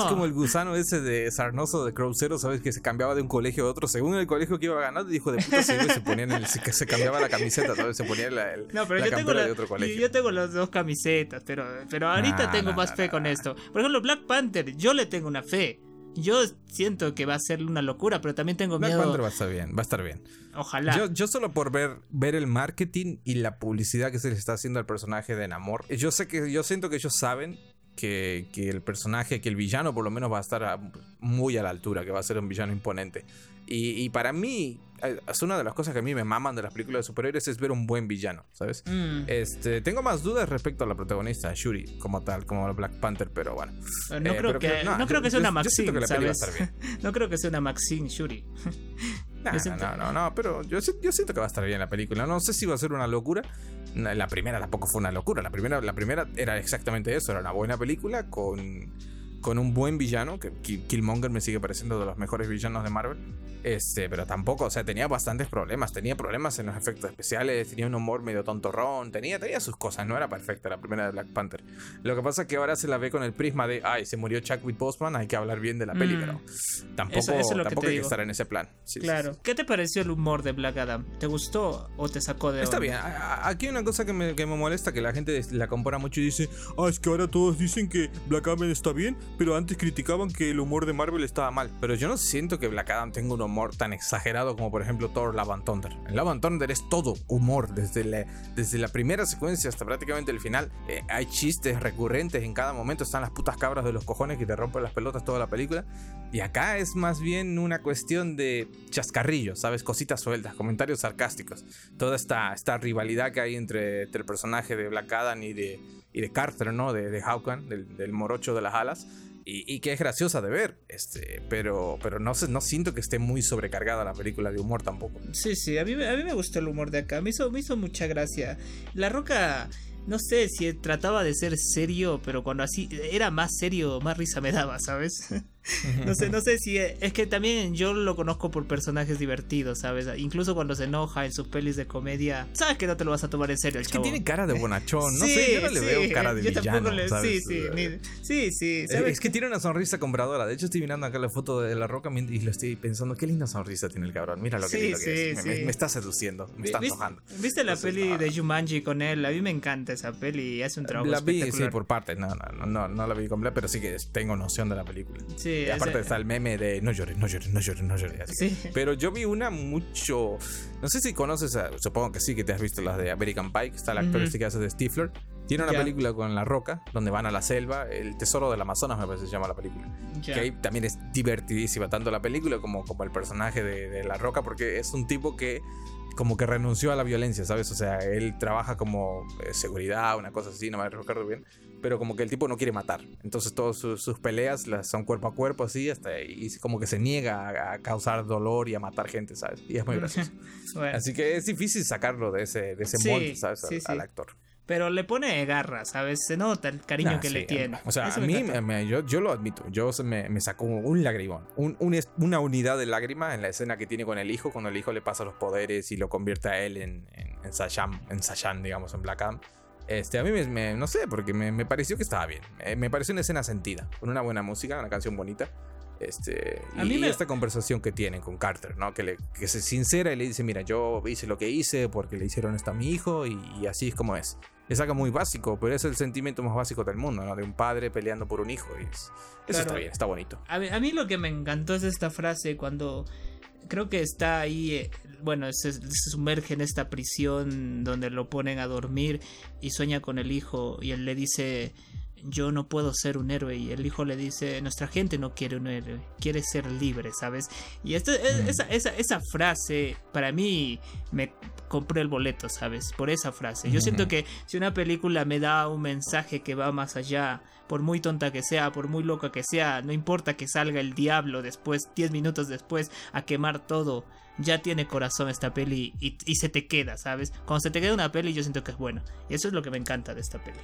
como el gusano ese de Sarnoso de Crucero, ¿sabes? Que se cambiaba de un colegio a otro según el colegio que iba a ganar. Dijo de puta, se, se ponía en el, se, se, cambiaba la camiseta, ¿sabes? Se ponía la, el, no, pero yo tengo de otro colegio. Yo tengo las dos camisetas, pero, pero ahorita tengo más fe con esto. Por ejemplo, Black Panther, yo le tengo una fe. Yo siento que va a ser una locura, pero también tengo miedo. Black va a estar bien, va a estar bien. Ojalá. Yo, solo por ver, ver el marketing y la publicidad que se les está haciendo al personaje de Namor, yo sé que yo siento que ellos saben que, que, el personaje, que el villano por lo menos va a estar muy a la altura, que va a ser un villano imponente. Y, y, para mí, es una de las cosas que a mí me maman de las películas de superhéroes es ver un buen villano, ¿sabes? Mm. Este, tengo más dudas respecto a la protagonista, Shuri, como tal, como Black Panther, pero bueno. Eh, No Eh, creo pero que, no, no creo yo- que sea una yo- yo Maxine, a ¿sabes? no creo que sea una Maxine Shuri. No, Yo siento- no, no, no, pero yo, yo siento que va a estar bien la película. No sé si va a ser una locura. La primera tampoco fue una locura. La primera, la primera era exactamente eso. Era una buena película con, con un buen villano. Que Ki- Killmonger me sigue pareciendo de los mejores villanos de Marvel. Este, pero tampoco, o sea, tenía bastantes problemas. Tenía problemas en los efectos especiales. Tenía un humor medio tontorrón. Tenía, tenía sus cosas. No era perfecta la primera de Black Panther. Lo que pasa es que ahora se la ve con el prisma de, ay, se murió Chadwick Boseman. Hay que hablar bien de la peli, Mm. pero tampoco, Eso- eso es lo que tampoco hay que estar en ese plan. Sí, Claro. sí. ¿Qué te pareció el humor de Black Adam? ¿Te gustó o te sacó de Está onda? bien, aquí hay una cosa que me, que me molesta, que la gente la compara mucho y dice, ah, es que ahora todos dicen que Black Adam está bien, pero antes criticaban que el humor de Marvel estaba mal. Pero yo no siento que Black Adam tenga un humor tan exagerado como por ejemplo Thor Love and Thunder. En Love and Thunder es todo humor, desde la, desde la primera secuencia hasta prácticamente el final. Eh, hay chistes recurrentes en cada momento, están las putas cabras de los cojones que te rompen las pelotas toda la película. Y acá es más bien una cuestión de chascarrillos, ¿sabes? Cositas sueltas, comentarios sarcásticos. Toda esta, esta rivalidad que hay entre, entre el personaje de Black Adam y de, y de Carter, ¿no? De, de Hawkman, del, del morocho de las alas. Y, que es graciosa de ver, este, pero, pero no, no siento que esté muy sobrecargada la película de humor tampoco. Sí, sí, a mí, a mí me gustó el humor de acá, me hizo, me hizo mucha gracia. La Roca, no sé si trataba de ser serio, pero cuando así era más serio, más risa me daba, ¿sabes? no sé, no sé si es que también yo lo conozco por personajes divertidos, ¿sabes? Incluso cuando se enoja en sus pelis de comedia, sabes que no te lo vas a tomar en serio, el Es que tiene cara de bonachón, no Sí, sé, yo no le sí, veo cara de yo tampoco villano, le- ¿sabes? Sí, sí, ni- sí, sí, Eh, ¿sabes? Es que tiene una sonrisa compradora. De hecho, estoy mirando acá la foto de la roca y lo estoy pensando, qué linda sonrisa tiene el cabrón. Mira lo que Sí, lindo que es. Me, me- está seduciendo, me está ¿Viste, antojando. ¿Viste la Entonces, peli no, de Jumanji con él? A mí me encanta esa peli y hace un trabajo La vi, sí, por partes. No, no, no, no, no la vi completa, pero sí que tengo noción de la película. Sí, Y aparte ese- está el meme de no llores, no llores, no llores, no llores. así. Sí. Pero yo vi una mucho. No sé si conoces, a- supongo que sí, que te has visto las de American Pie, que está el actor este que hace de Stifler. Tiene una película con La Roca, donde van a la selva, El Tesoro del Amazonas, me parece que se llama la película. Que ahí también es divertidísima, tanto la película como, como el personaje de, de La Roca, porque es un tipo que como que renunció a la violencia, ¿sabes? O sea, él trabaja como eh, seguridad, una cosa así, no me recuerdo bien, pero como que el tipo no quiere matar. Entonces todas sus, sus peleas las son cuerpo a cuerpo, así, hasta y como que se niega a, a causar dolor y a matar gente, ¿sabes? Y es muy gracioso. Bueno, Así que es difícil sacarlo de ese, de ese Sí, molde, ¿sabes? Al, sí, sí. al actor. Pero le pone garra, ¿sabes? Se nota el cariño Nah, que le sí, tiene. O sea, Eso a me mí, encanta. me- yo, yo lo admito. Yo me, me sacó un lagrimón. Un- un una unidad de lágrima en la escena que tiene con el hijo, cuando el hijo le pasa los poderes y lo convierte a él en, en, en Sashan, en Sashan, digamos, en Black Adam. Este, a mí me, me- no sé, porque me, me pareció que estaba bien. Eh, me pareció una escena sentida, con una buena música, una canción bonita. Este, A y, mí me- esta conversación que tienen con Carter, ¿no? Que, le, que se sincera y le dice, mira, yo hice lo que hice porque le hicieron esto a mi hijo y, y así es como es. Es algo muy básico, pero es el sentimiento más básico del mundo, ¿no? De un padre peleando por un hijo. Y es- eso Claro. está bien, está bonito. A mí, a mí lo que me encantó es esta frase cuando creo que está ahí, eh, bueno, se, se sumerge en esta prisión donde lo ponen a dormir y sueña con el hijo y él le dice, yo no puedo ser un héroe y el hijo le dice, nuestra gente no quiere un héroe, quiere ser libre, ¿sabes? Y esto, es- Mm. esa, esa, esa frase para mí me compré el boleto, ¿sabes? Por esa frase. Yo siento que si una película me da un mensaje que va más allá, por muy tonta que sea, por muy loca que sea, no importa que salga el diablo después, 10 minutos después, a quemar todo, ya tiene corazón esta peli y, y se te queda, ¿sabes? Cuando se te queda una peli yo siento que es buena. Y eso es lo que me encanta de esta peli.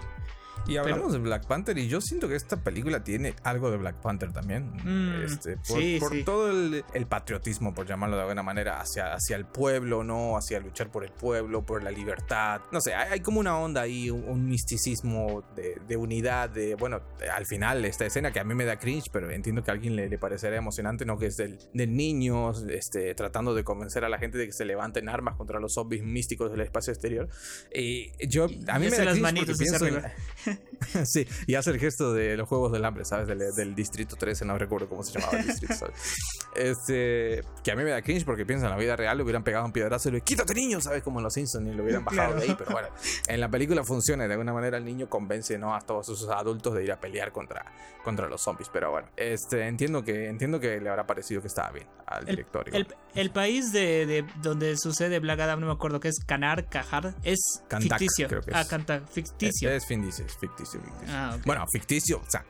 Y hablamos de Black Panther y yo siento que esta película tiene algo de Black Panther también. Mm, este, por sí, por sí. todo el, el patriotismo, por llamarlo de alguna manera, hacia, hacia el pueblo, ¿no? Hacia luchar por el pueblo, por la libertad. No sé, hay, hay como una onda ahí, un, un misticismo de, de unidad, de, bueno, al final esta escena que a mí me da cringe, pero entiendo que a alguien le, le parecerá emocionante, ¿no? Que es del, del niño este, tratando de convencer a la gente de que se levanten armas contra los zombies místicos del espacio exterior. Y yo, a mí Y me da cringe porque pienso en-. sí, y hace el gesto de los Juegos del Hambre, ¿sabes? Del, del Distrito 13, no recuerdo cómo se llamaba el distrito, ¿sabes? Este, que a mí me da cringe porque pienso en la vida real, le hubieran pegado un piedrazo y le quítate niño, ¿sabes? Como en los Simpsons y lo hubieran bajado de ahí. Pero bueno, en la película funciona. De alguna manera el niño convence ¿no? a todos sus adultos de ir a pelear contra, contra los zombies. Pero bueno, este, entiendo, que, entiendo que le habrá parecido que estaba bien al director. El, el, país de, de, donde sucede Black Adam, no me acuerdo qué es, Canar, Cajar, es ficticio. Creo que es. Ah, Cantac, ficticio. Es, es ficticio, ficticio. Ah, Bueno, ficticio, o sea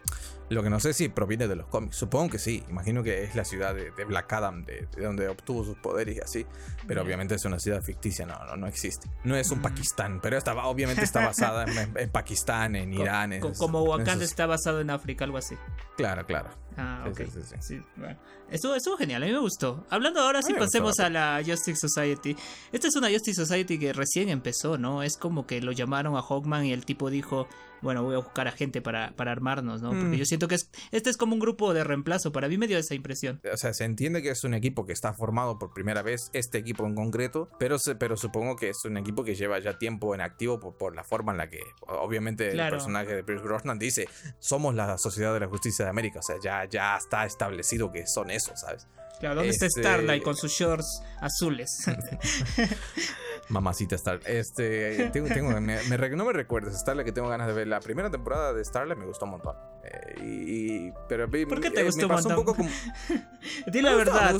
lo que no sé si proviene de los cómics. Supongo que sí. Imagino que es la ciudad de, Black Adam, de, donde obtuvo sus poderes y así. Pero obviamente es una ciudad ficticia. No, no, no existe. No es un Pakistán. Pero está, obviamente está basada en, Pakistán, en Irán. como Wakanda está basado en África, algo así. Claro, claro. Ah, ok. Sí, bueno. Estuvo, estuvo, genial, a mí me gustó. Hablando ahora, sí pasemos a la Justice Society. Esta es una Justice Society que recién empezó, ¿no? Es como que lo llamaron a Hawkman y el tipo dijo, bueno, voy a buscar a gente para, para armarnos, ¿no? Porque mm. yo siento que es, este es como un grupo de reemplazo. Para mí me dio esa impresión. O sea, se entiende que es un equipo que está formado por primera vez, este equipo en concreto, pero, pero supongo que es un equipo que lleva ya tiempo en activo por, por la forma en la que, obviamente, el personaje de Pierce Brosnan dice, somos la Sociedad de la Justicia de América. O sea, ya, ya está establecido que son eso, ¿sabes? Claro, ¿dónde está este Starlight con sus shorts azules? Mamacita Star. Este, tengo, tengo me, no me recuerdes, Starlight que tengo ganas de ver. La primera temporada de Starlight me gustó un montón. Eh, y, pero ¿Por qué te eh, gustó me pasó un, poco como. Di la verdad.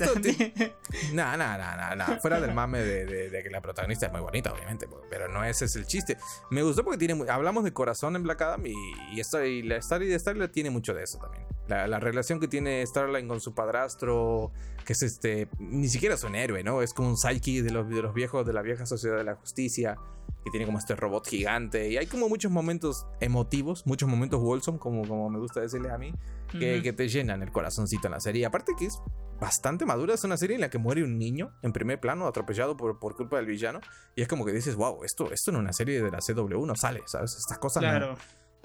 No, no, no, no, Fuera del mame de, de, que la protagonista es muy bonita, obviamente. Pero no ese es el chiste. Me gustó porque tiene. Hablamos de corazón en Black Adam y, y, y la Starlight de Starlight tiene mucho de eso también. La, la, relación que tiene Starlight con su padrastro, que es este, ni siquiera es un héroe, ¿no? Es como un psyche de los, de los viejos, de la vieja sociedad de la justicia, que tiene como este robot gigante. Y hay como muchos momentos emotivos, muchos momentos wholesome, como, como me gusta decirles a mí, que, que te llenan el corazoncito en la serie. Aparte que es bastante madura, es una serie en la que muere un niño en primer plano, atropellado por, por culpa del villano. Y es como que dices, wow, esto, esto en una serie de la CW no sale, ¿sabes? Estas cosas claro.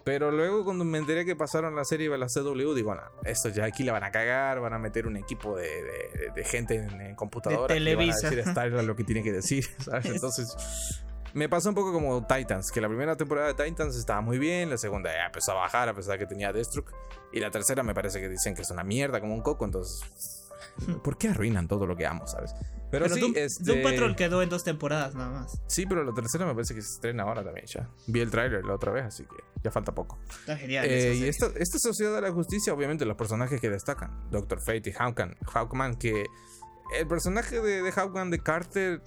Pero luego cuando me enteré que pasaron la serie de la CW, digo, no, esto ya aquí la van a cagar, van a meter un equipo de, de, gente en, computadora de van a decir lo que tiene que decir, ¿sabes? Entonces me pasó un poco como Titans, que la primera temporada de Titans estaba muy bien, la segunda ya empezó a bajar a pesar de que tenía Deathstroke, y la tercera me parece que dicen que es una mierda como un coco, entonces ¿por qué arruinan todo lo que amo, sabes? Pero, sí, Doom, este... Patrol quedó en dos temporadas nada más. Sí, pero la tercera me parece que se estrena ahora también ya. Vi el tráiler la otra vez, así que ya falta poco. Está genial. Eh, y esta, esta sociedad de la justicia, obviamente, los personajes que destacan. Doctor Fate y Hawkman, Hawkman que el personaje de, de Hawkman de Carter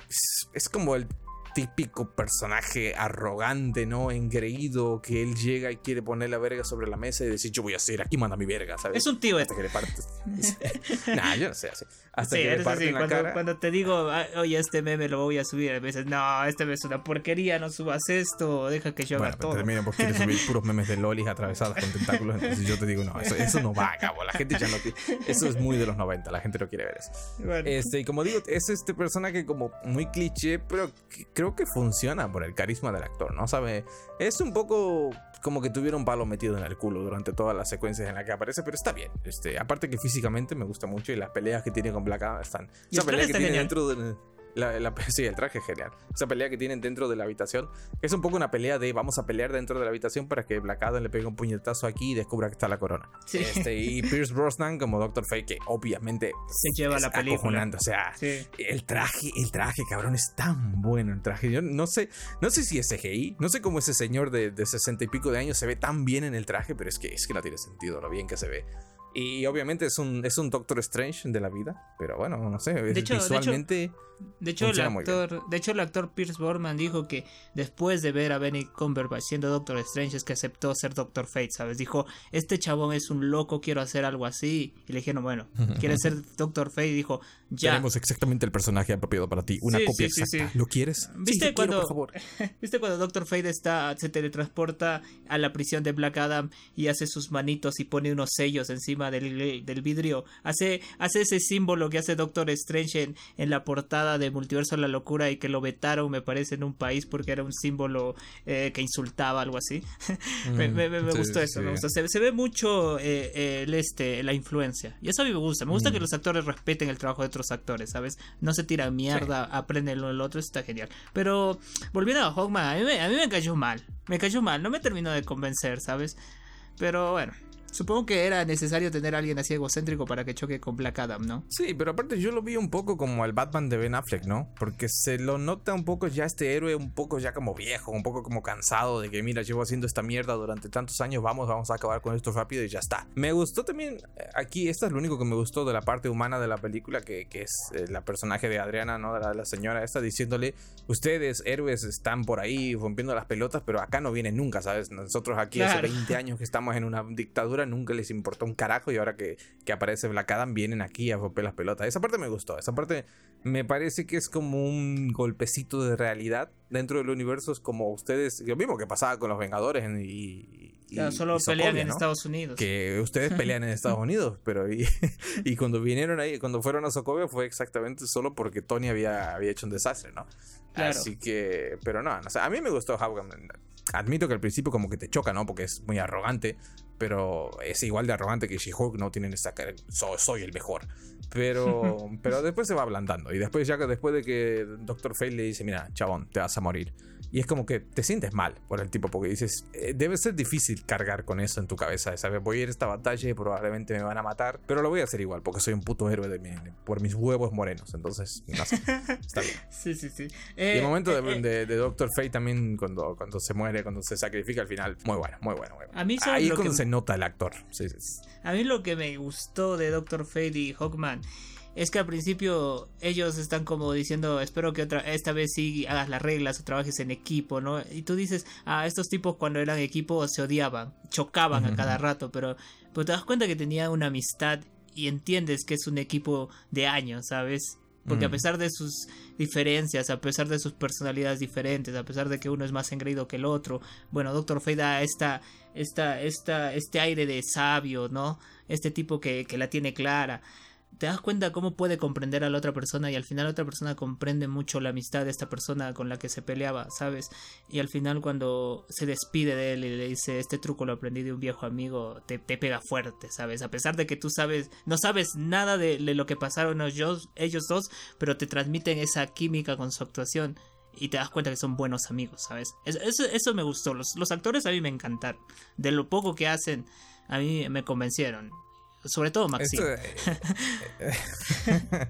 es, como el típico personaje arrogante, ¿no? Engreído, que él llega y quiere poner la verga sobre la mesa y decir, yo voy a hacer, aquí manda mi verga, ¿sabes? Es un tío Hasta este. que le partes. nah, yo no sé así. Hasta que le parte cuando, cara. cuando te digo, oye, este meme lo voy a subir, a veces, no, este meme es una porquería, no subas esto, deja que yo haga todo. Termina porque quieres subir puros memes de lolis atravesados con tentáculos, entonces yo te digo, no, eso, eso no va a cabo, la gente ya no quiere, eso es muy de los 90, la gente no quiere ver eso. Este, y como digo, es este personaje como muy cliché, pero creo que funciona por el carisma del actor, ¿no? Sabe, es un poco como que tuviera un palo metido en el culo durante todas las secuencias en las que aparece, pero está bien. Este, aparte que físicamente me gusta mucho y las peleas que tiene con Black Adam están. Esa pelea que tiene dentro de la, la, sí, el traje es genial. Esa pelea que tienen dentro de la habitación es un poco una pelea de vamos a pelear dentro de la habitación para que Black Adam le pegue un puñetazo aquí y descubra que está la corona. Este, y Pierce Brosnan como Doctor Fate, que obviamente se lleva la película. O sea, el traje, el traje, cabrón, es tan bueno el traje. Yo no sé, no sé si es CGI, no sé cómo ese señor de sesenta y pico de años se ve tan bien en el traje, pero es que, es que no tiene sentido lo bien que se ve. Y obviamente es un, es un Doctor Strange de la vida, pero bueno, no sé, de hecho, visualmente... De hecho, el actor, de hecho, el actor Pierce Borman dijo que después de ver a Benny Cumberbatch siendo Doctor Strange es que aceptó ser Doctor Fate, ¿sabes? Dijo, este chabón es un loco, quiero hacer algo así. Y le dijeron, bueno, ¿quieres ser Doctor Fate? Y dijo, ya. Tenemos exactamente el personaje apropiado para ti, una copia exacta. ¿Lo quieres? ¿Viste cuando, por favor. ¿Viste cuando Doctor Fate está, se teletransporta a la prisión de Black Adam y hace sus manitos y pone unos sellos encima del, vidrio. Hace, hace ese símbolo que hace Doctor Strange en, la portada de Multiverso de la Locura y que lo vetaron, me parece, en un país porque era un símbolo eh, que insultaba, algo así. me, mm, gustó eso, Se, ve mucho eh, el este, la influencia. Y eso a mí me gusta. Me gusta que mm. los actores respeten el trabajo de otros actores, ¿sabes? No se tiran mierda, aprenden lo del otro, está genial. Pero volviendo a Hawkman, a mí, a mí me cayó mal. Me cayó mal, no me terminó de convencer, ¿sabes? Pero bueno, Supongo que era necesario tener a alguien así egocéntrico para que choque con Black Adam, ¿no? Sí, pero aparte yo lo vi un poco como el Batman de Ben Affleck, ¿no? Porque se lo nota un poco ya este héroe, un poco ya como viejo, un poco como cansado de que, mira, llevo haciendo esta mierda durante tantos años, vamos, vamos a acabar con esto rápido y ya está. Me gustó también, eh, aquí, esto es lo único que me gustó de la parte humana de la película, que, que es eh, la personaje de Adriana, ¿no? La, la señora esta, diciéndole, ustedes, héroes, están por ahí rompiendo las pelotas, pero acá no vienen nunca, ¿sabes? Nosotros aquí Claro. hace 20 años que estamos en una dictadura, nunca les importó un carajo y ahora que, que aparece Black Adam vienen aquí a romper las pelotas. Esa parte me gustó, esa parte me parece que es como un golpecito de realidad dentro del universo, es como ustedes, lo mismo que pasaba con los Vengadores en- y... y- Claro, solo y pelean en ¿no? Estados Unidos. que ustedes pelean en Estados Unidos, pero y, y cuando vinieron ahí, cuando fueron a Sokovia fue exactamente solo porque Tony había, había hecho un desastre, ¿no? Claro. Así que, pero no, a mí me gustó Hawkman. Admito que al principio como que te choca, ¿no? Porque es muy arrogante, pero es igual de arrogante que She-Hulk, no tienen esta cara, "So- soy el mejor. Pero, pero después se va ablandando y después ya que después de que Doctor Fate le dice, mira, chabón, te vas a morir. Y es como que te sientes mal por el tipo, porque dices, eh, debe ser difícil cargar con eso en tu cabeza. ¿sabes? Voy a ir a esta batalla y probablemente me van a matar, pero lo voy a hacer igual, porque soy un puto héroe de mi- por mis huevos morenos. Entonces, no sé, está bien. Sí, sí, sí. Y Eh, el momento eh, de, eh, de- de Doctor Fate también, cuando, cuando se muere, cuando se sacrifica al final, muy bueno, muy bueno, muy bueno. A mí, ¿sabes Ahí es cuando que- se nota el actor. Sí, sí, sí. A mí lo que me gustó de Doctor Fate y Hawkman es que al principio ellos están como diciendo, espero que otra esta vez sí hagas las reglas o trabajes en equipo, ¿no? Y tú dices, ah, estos tipos cuando eran equipo se odiaban, chocaban a cada rato, pero, pero te das cuenta que tenían una amistad y entiendes que es un equipo de años, ¿sabes? Porque a Mm. pesar de sus diferencias, a pesar de sus personalidades diferentes, a pesar de que uno es más engreído que el otro, bueno, Doctor Fate da esta, esta, esta, este aire de sabio, ¿no? Este tipo que, que la tiene clara. Te das cuenta cómo puede comprender a la otra persona y al final la otra persona comprende mucho la amistad de esta persona con la que se peleaba, ¿sabes? Y al final cuando se despide de él y le dice, este truco lo aprendí de un viejo amigo, te, te pega fuerte, ¿sabes? A pesar de que tú sabes, no sabes nada de, lo que pasaron ellos, ellos dos, pero te transmiten esa química con su actuación y te das cuenta que son buenos amigos, ¿sabes? Es- Eso, eso me gustó. Los, los actores a mí me encantaron. De lo poco que hacen, a mí me convencieron. Sobre todo. Esto, eh,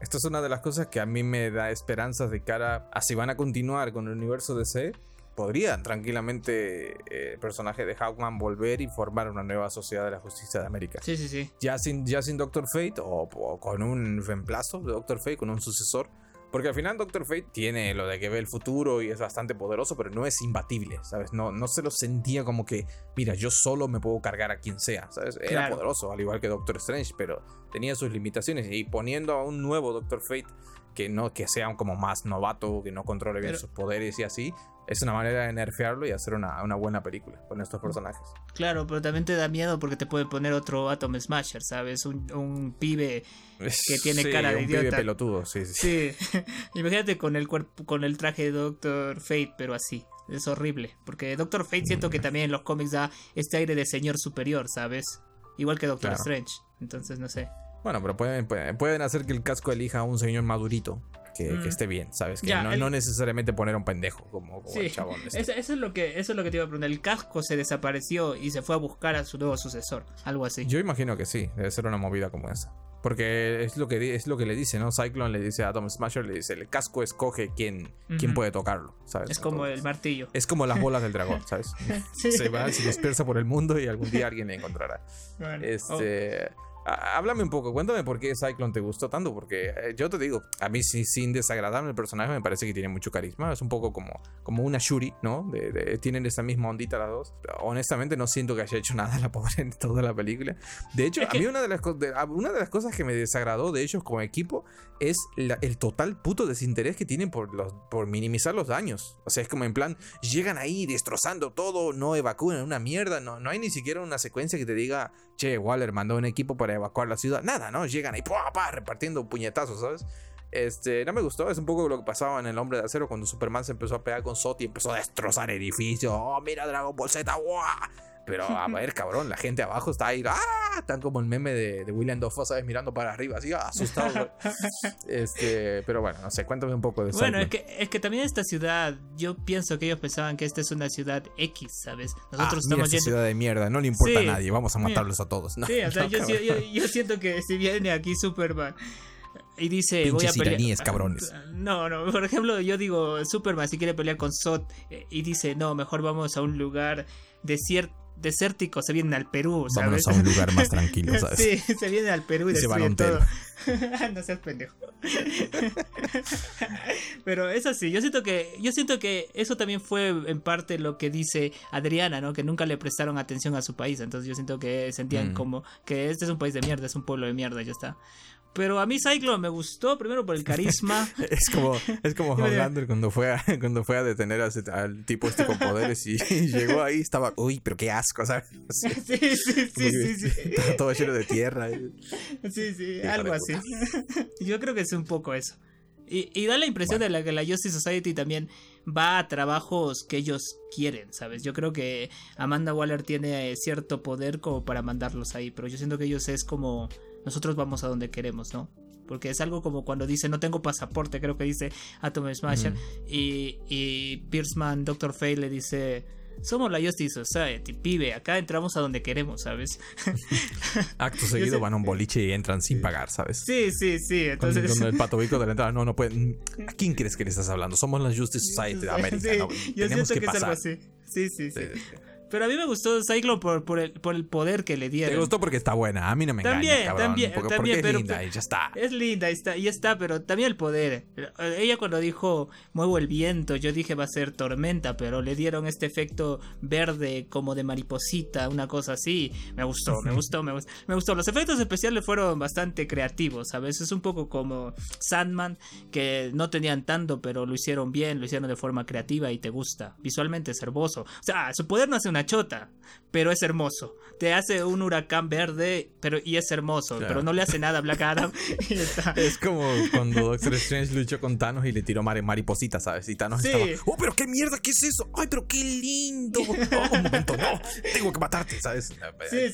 esto es una de las cosas que a mí me da esperanzas de cara a si van a continuar con el universo DC. Podrían tranquilamente eh, el personaje de Hawkman volver y formar una nueva sociedad de la justicia de América. Sí, sí, sí. ya sin, ya sin Doctor Fate o, o con un reemplazo de Doctor Fate, con un sucesor. Porque al final Doctor Fate tiene lo de que ve el futuro y es bastante poderoso, pero no es imbatible, ¿sabes? No, no se lo sentía como que, mira, yo solo me puedo cargar a quien sea, ¿sabes? Era Claro. poderoso, al igual que Doctor Strange, pero tenía sus limitaciones. Y poniendo a un nuevo Doctor Fate que no que sea como más novato, que no controle bien Pero- sus poderes y así, es una manera de nerfearlo y hacer una, una buena película con estos personajes. Claro, pero también te da miedo porque te puede poner otro Atom Smasher, ¿sabes? Un, un pibe. Que tiene Sí, cara de un pibe pelotudo, sí, sí. Imagínate con el cuerpo, con el traje de Doctor Fate, pero así. Es horrible. Porque Doctor Fate siento que también en los cómics da este aire de señor superior, ¿sabes? Igual que Doctor Claro. Strange. Entonces, no sé. Bueno, pero pueden, pueden hacer que el casco elija a un señor madurito. Que, Mm. que esté bien, ¿sabes? Que Ya, no, el- no necesariamente poner a un pendejo como, como Sí, el chabón. este. eso, eso es lo que, eso es lo que te iba a preguntar. El casco se desapareció y se fue a buscar a su nuevo sucesor. Algo así. Yo imagino que sí, debe ser una movida como esa. Porque es lo que, es lo que le dice, ¿no? Cyclone le dice a Atom Smasher, le dice, el casco escoge quién, quién puede tocarlo, ¿sabes? es como el martillo. Es como las bolas del dragón, ¿sabes? Sí. Se va, se dispersa por el mundo y algún día alguien le encontrará. Bueno, oh, Este. há- Háblame un poco, cuéntame por qué Cyclone te gustó tanto, porque eh, yo te digo, a mí sí, sin desagradarme el personaje me parece que tiene mucho carisma, es un poco como, como una Shuri, ¿no? De, de- tienen esa misma ondita las dos. Honestamente no siento que haya hecho nada la pobre en toda la película. De hecho, Es a que- mí una de, las, de- una de las cosas que me desagradó de ellos como equipo es la- el total puto desinterés que tienen por, los, por minimizar los daños. O sea, es como en plan, llegan ahí destrozando todo, no evacúan una mierda, no, no hay ni siquiera una secuencia que te diga, che, Waller mandó un equipo para evacuar la ciudad. Nada, ¿no? Llegan ahí, ¡pua, pa! repartiendo puñetazos, ¿sabes? Este, no me gustó, es un poco lo que pasaba en El Hombre de Acero cuando Superman se empezó a pegar con Sot y empezó a destrozar edificios. Oh, mira Dragon Ball Z, ¡guau! Pero a ver, cabrón, la gente abajo está ahí, ¡ah! Están como el meme de, de William Dafoe, ¿sabes? Mirando para arriba, así, asustados. este, pero bueno, no sé, cuéntame un poco de eso. Bueno, es que, es que también esta ciudad, yo pienso que ellos pensaban que esta es una ciudad X, ¿sabes? Nosotros ah, estamos mira ciudad de mierda, no le importa a nadie, vamos a matarlos a todos. sí, o sea, yo, yo, yo, siento que si viene aquí Superman y dice, voy a pelear. cabrones. No, no, por ejemplo, yo digo, Superman si quiere pelear con Sot eh, y dice, no, mejor vamos a un lugar desierto desértico se vienen al Perú, ¿sabes? Vámonos a un lugar más tranquilo, ¿sabes? sí, se vienen al Perú y, y destruyen todo. no seas pendejo. Pero es así, yo siento que yo siento que eso también fue en parte lo que dice Adriana, ¿no? Que nunca le prestaron atención a su país, entonces yo siento que sentían mm. como que este es un país de mierda, es un pueblo de mierda, ya está. Pero a mí Cyclone me gustó, primero por el carisma. es como, es como Homelander cuando fue a, cuando fue a detener al tipo este con poderes y, llegó ahí estaba, uy, pero qué asco, ¿sabes? Sí, sí, sí, sí, sí, todo lleno de tierra. Sí, sí, algo así. Yo creo que es un poco eso. Y, y da la impresión de la que la Justice Society también va a trabajos que ellos quieren, ¿sabes? Yo creo que Amanda Waller tiene cierto poder como para mandarlos ahí, pero yo siento que ellos es como nosotros vamos a donde queremos, ¿no? Porque es algo como cuando dice no tengo pasaporte, creo que dice Atom Smasher. y, y Pierceman, Dr. Fay le dice somos la Justice Society, pibe, acá entramos a donde queremos, ¿sabes? Acto seguido van a un boliche y entran sin pagar, ¿sabes? Sí, sí, sí. Entonces... Con, el pato bico de la entrada, no, no pueden. ¿A quién crees que le estás hablando? Somos la Justice Society de América, ¿no? Yo Tenemos que, que pasar. así. sí, sí. sí. Pero a mí me gustó Cyclone por, por, el, por el poder que le dieron. Te gustó porque está buena. A mí no me también, engaña, También, porque, también. es linda y ya está. Es linda y está, y está, pero también el poder. Ella cuando dijo muevo el viento, yo dije va a ser tormenta, pero le dieron este efecto verde como de mariposita, una cosa así. Me gustó, me gustó, me gustó. Me gustó. Los efectos especiales fueron bastante creativos, a veces es un poco como Sandman, que no tenían tanto, pero lo hicieron bien, lo hicieron de forma creativa y te gusta. Visualmente es hermoso. O sea, su poder no hace una chota, pero es hermoso. Te hace un huracán verde, pero y es hermoso, pero no le hace nada a Black Adam. Es como cuando Doctor Strange luchó con Thanos y le tiró mar maripositas, ¿sabes? Y Thanos estaba, oh, pero qué mierda, ¿qué es eso? Ay, pero qué lindo. Oh, un momento, no, tengo que matarte, ¿sabes?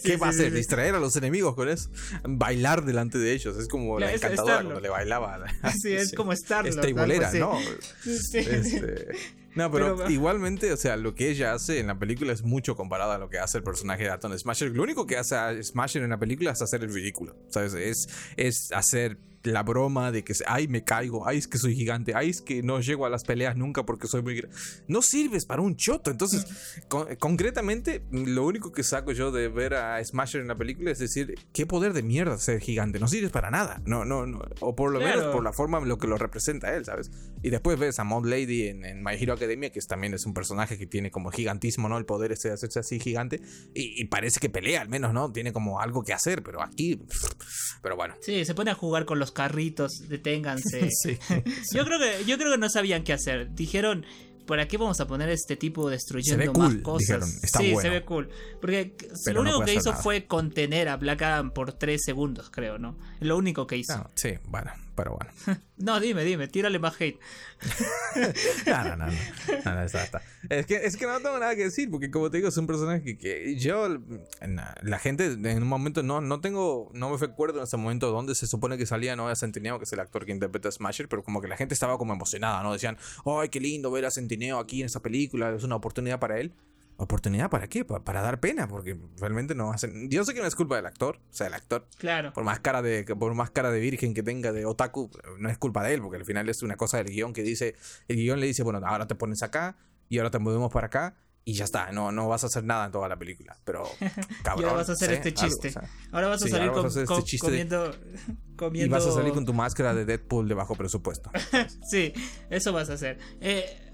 ¿Qué va a hacer? Distraer a los enemigos con eso. Bailar delante de ellos. Es como la encantadora cuando le bailaba. Sí, es como estar. Esta bolera, ¿no? Este, no, pero, igualmente, o sea, lo que ella hace en la película es mucho comparado a lo que hace el personaje de Atom Smasher. Lo único que hace a Smasher en la película es hacer el ridículo, ¿sabes? Es, es hacer la broma de que, ay, me caigo, ay, es que soy gigante, ay, es que no llego a las peleas nunca porque soy muy grande. No sirves para un choto. Entonces, concretamente, lo único que saco yo de ver a Smasher en la película es decir, qué poder de mierda ser gigante. No sirves para nada. No, no, no. O por lo menos por la forma en lo que lo representa él, ¿sabes? Y después ves a Mod Lady en, My Hero Academia, que también es un personaje que tiene como gigantismo, ¿no? El poder ese de hacerse así gigante. Y, parece que pelea, al menos, ¿no? Tiene como algo que hacer, pero aquí. Pero bueno. Sí, se pone a jugar con los carritos, deténganse. Yo creo que yo creo que no sabían qué hacer. Dijeron, ¿para qué vamos a poner este tipo destruyendo más cosas? sí, se ve cool. Porque lo único que hizo fue contener a Black Adam por tres segundos, creo, ¿no? Lo único que hizo. sí, bueno, pero bueno. no, dime, dime, tírale más hate. no, no, no, no, no, está, está. Es, que, es que no tengo nada que decir, porque como te digo, es un personaje que, yo, la gente en un momento no, no tengo, no me recuerdo en ese momento dónde se supone que salía Noah Centineo, que es el actor que interpreta a Smasher, pero como que la gente estaba como emocionada, ¿no? Decían, ay, qué lindo ver a Centineo aquí en esta película, es una oportunidad para él. ¿Oportunidad para qué? Para, dar pena, porque realmente no hacen. Yo sé que no es culpa del actor, o sea, el actor. Claro. Por más cara de, por más cara de virgen que tenga de otaku, no es culpa de él, porque al final es una cosa del guion que dice. El guion le dice, bueno, ahora te pones acá y ahora te movemos para acá y ya está, no, no vas a hacer nada en toda la película. Pero, cabrón. y ahora vas a hacer este chiste. ahora vas a salir con, este comiendo, comiendo, Y vas a salir con tu máscara de Deadpool de bajo presupuesto. sí, eso vas a hacer. Eh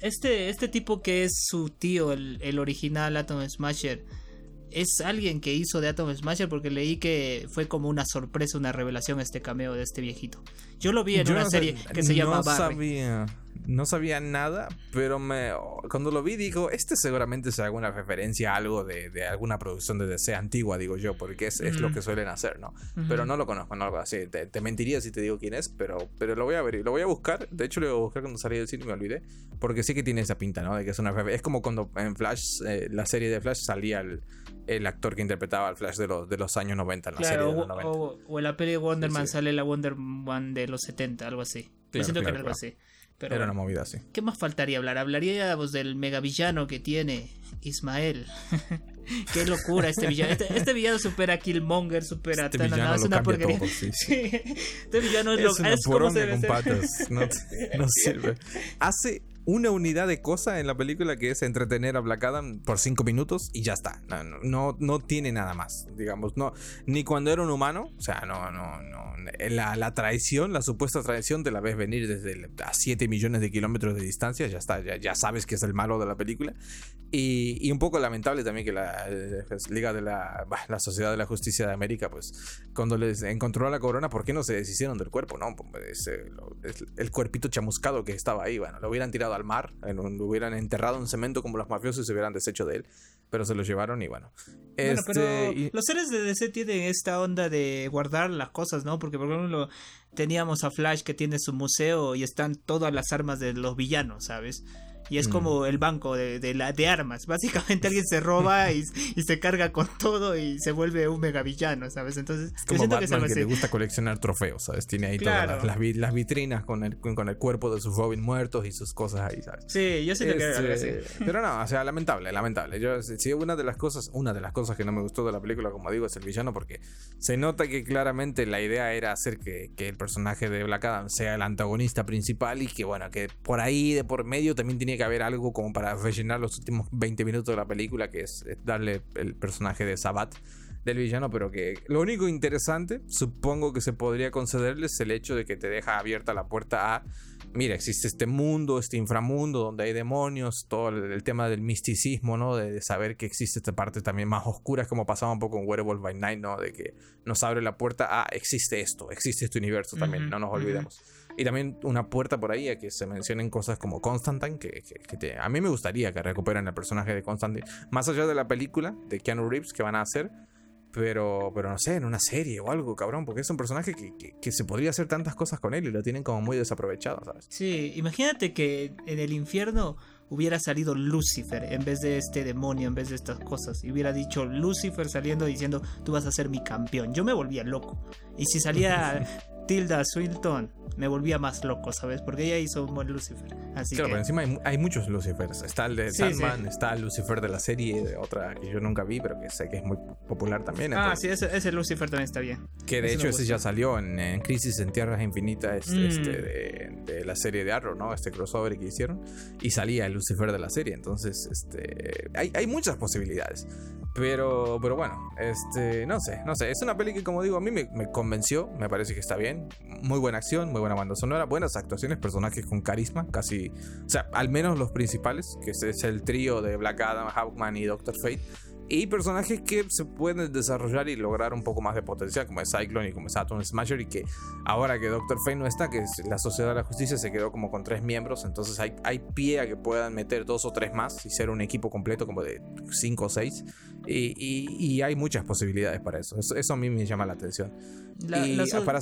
este, este tipo que es su tío, el, original Atom Smasher, es alguien que hizo de Atom Smasher porque leí que fue como una sorpresa, una revelación este cameo de este viejito. Yo lo vi en una serie que se llama no Sabía. No sabía nada, pero me, cuando lo vi digo, este seguramente es alguna referencia a algo de, de alguna producción de DC antigua, digo yo, porque es, es lo que suelen hacer, ¿no? Pero no lo conozco, no así. Te, te, mentiría si te digo quién es, pero, pero lo voy a ver y lo voy a buscar. De hecho, lo voy a buscar cuando salí del cine y me olvidé, porque sí que tiene esa pinta, ¿no? De que es una Es como cuando en Flash, eh, la serie de Flash, salía el, el, actor que interpretaba al Flash de los, de los años 90 en la serie de los 90. O, o, en la peli de Wonder Man sale la Wonder Man de los 70, algo así. Yo siento que era algo así. Pero Era una movida así. ¿Qué más faltaría hablar? Hablaríamos del megavillano que tiene Ismael. Qué locura este villano. Este, este, villano supera a Killmonger, supera este a Villano es una porquería. Todo, sí, sí. Este villano es, es lo es como se con patas. No, no sirve. Hace una unidad de cosa en la película que es entretener a Black Adam por cinco minutos y ya está. No, no, no, tiene nada más, digamos. No, ni cuando era un humano, o sea, no, no, no. La, la traición, la supuesta traición, te la ves venir desde a 7 millones de kilómetros de distancia, ya está, ya, ya, sabes que es el malo de la película. Y, y un poco lamentable también que la pues, Liga de la, la Sociedad de la Justicia de América, pues cuando les encontró a la corona, ¿por qué no se deshicieron del cuerpo? No, pues, el cuerpito chamuscado que estaba ahí, bueno, lo hubieran tirado al mar, lo hubieran enterrado en cemento como los mafiosos y se hubieran deshecho de él, pero se lo llevaron y bueno. Bueno, pero este, los seres de DC tienen esta onda de guardar las cosas, ¿no? Porque por ejemplo teníamos a Flash que tiene su museo y están todas las armas de los villanos, ¿sabes? Y es mm. como el banco de, la, de armas. Básicamente alguien se roba y, se carga con todo y se vuelve un megavillano, ¿sabes? Entonces, es como Batman que, le gusta coleccionar trofeos, ¿sabes? Tiene ahí todas las, las, vitrinas con el, con el cuerpo de sus Robin muertos y sus cosas ahí, ¿sabes? Sí, yo sé que este, así. Pero no, o sea, lamentable, lamentable. Yo, sí, una de las cosas, una de las cosas que no me gustó de la película, como digo, es el villano, porque se nota que claramente la idea era hacer que, que el personaje de Black Adam sea el antagonista principal y que, bueno, que por ahí de por medio también tenía que haber algo como para rellenar los últimos 20 minutos de la película, que es, darle el personaje de Sabat del villano, pero que lo único interesante, supongo que se podría concederle, es el hecho de que te deja abierta la puerta a, mira, existe este mundo, este inframundo donde hay demonios, todo el, tema del misticismo, ¿no? De, saber que existe esta parte también más oscura, como pasaba un poco en Werewolf by Night, ¿no? De que nos abre la puerta a, existe esto, existe este universo también, no nos olvidemos. Y también una puerta por ahí a que se mencionen cosas como Constantine, que, que, a mí me gustaría que recuperen el personaje de Constantine, más allá de la película de Keanu Reeves que van a hacer, pero, pero no sé, en una serie o algo, cabrón, porque es un personaje que, que, se podría hacer tantas cosas con él y lo tienen como muy desaprovechado, ¿sabes? Sí, imagínate que en el infierno hubiera salido Lucifer en vez de este demonio, en vez de estas cosas. Y hubiera dicho Lucifer saliendo diciendo, tú vas a ser mi campeón. Yo me volvía loco. Y si salía Tilda Swinton me volvía más loco, ¿sabes? Porque ella hizo un buen Lucifer. Así claro, pero encima hay, muchos Lucifers. Está el de Sandman, está el Lucifer de la serie, de otra que yo nunca vi, pero que sé que es muy popular también. ah, sí, ese, Lucifer también está bien. Que de hecho ese ya salió en, Crisis en Tierras Infinitas este, este mm. de, la serie de Arrow, ¿no? Este crossover que hicieron. Y salía el Lucifer de la serie. Entonces, este, hay, hay muchas posibilidades. Pero, pero bueno, este, no sé, no sé. Es una peli que, como digo, a mí me, me, convenció. Me parece que está bien. Muy buena acción, muy buena banda sonora, buenas actuaciones, personajes con carisma, casi. O sea, al menos los principales, que es el trío de Black Adam, Hawkman y Doctor Fate y personajes que se pueden desarrollar y lograr un poco más de potencial, como es Cyclone y como es Atom Smasher, y que ahora que Doctor Fate no está, que la Sociedad de la Justicia se quedó como con tres miembros, entonces hay, hay pie a que puedan meter dos o tres más y ser un equipo completo como de cinco o seis. Y, y, hay muchas posibilidades para eso. eso. a mí me llama la atención. y para...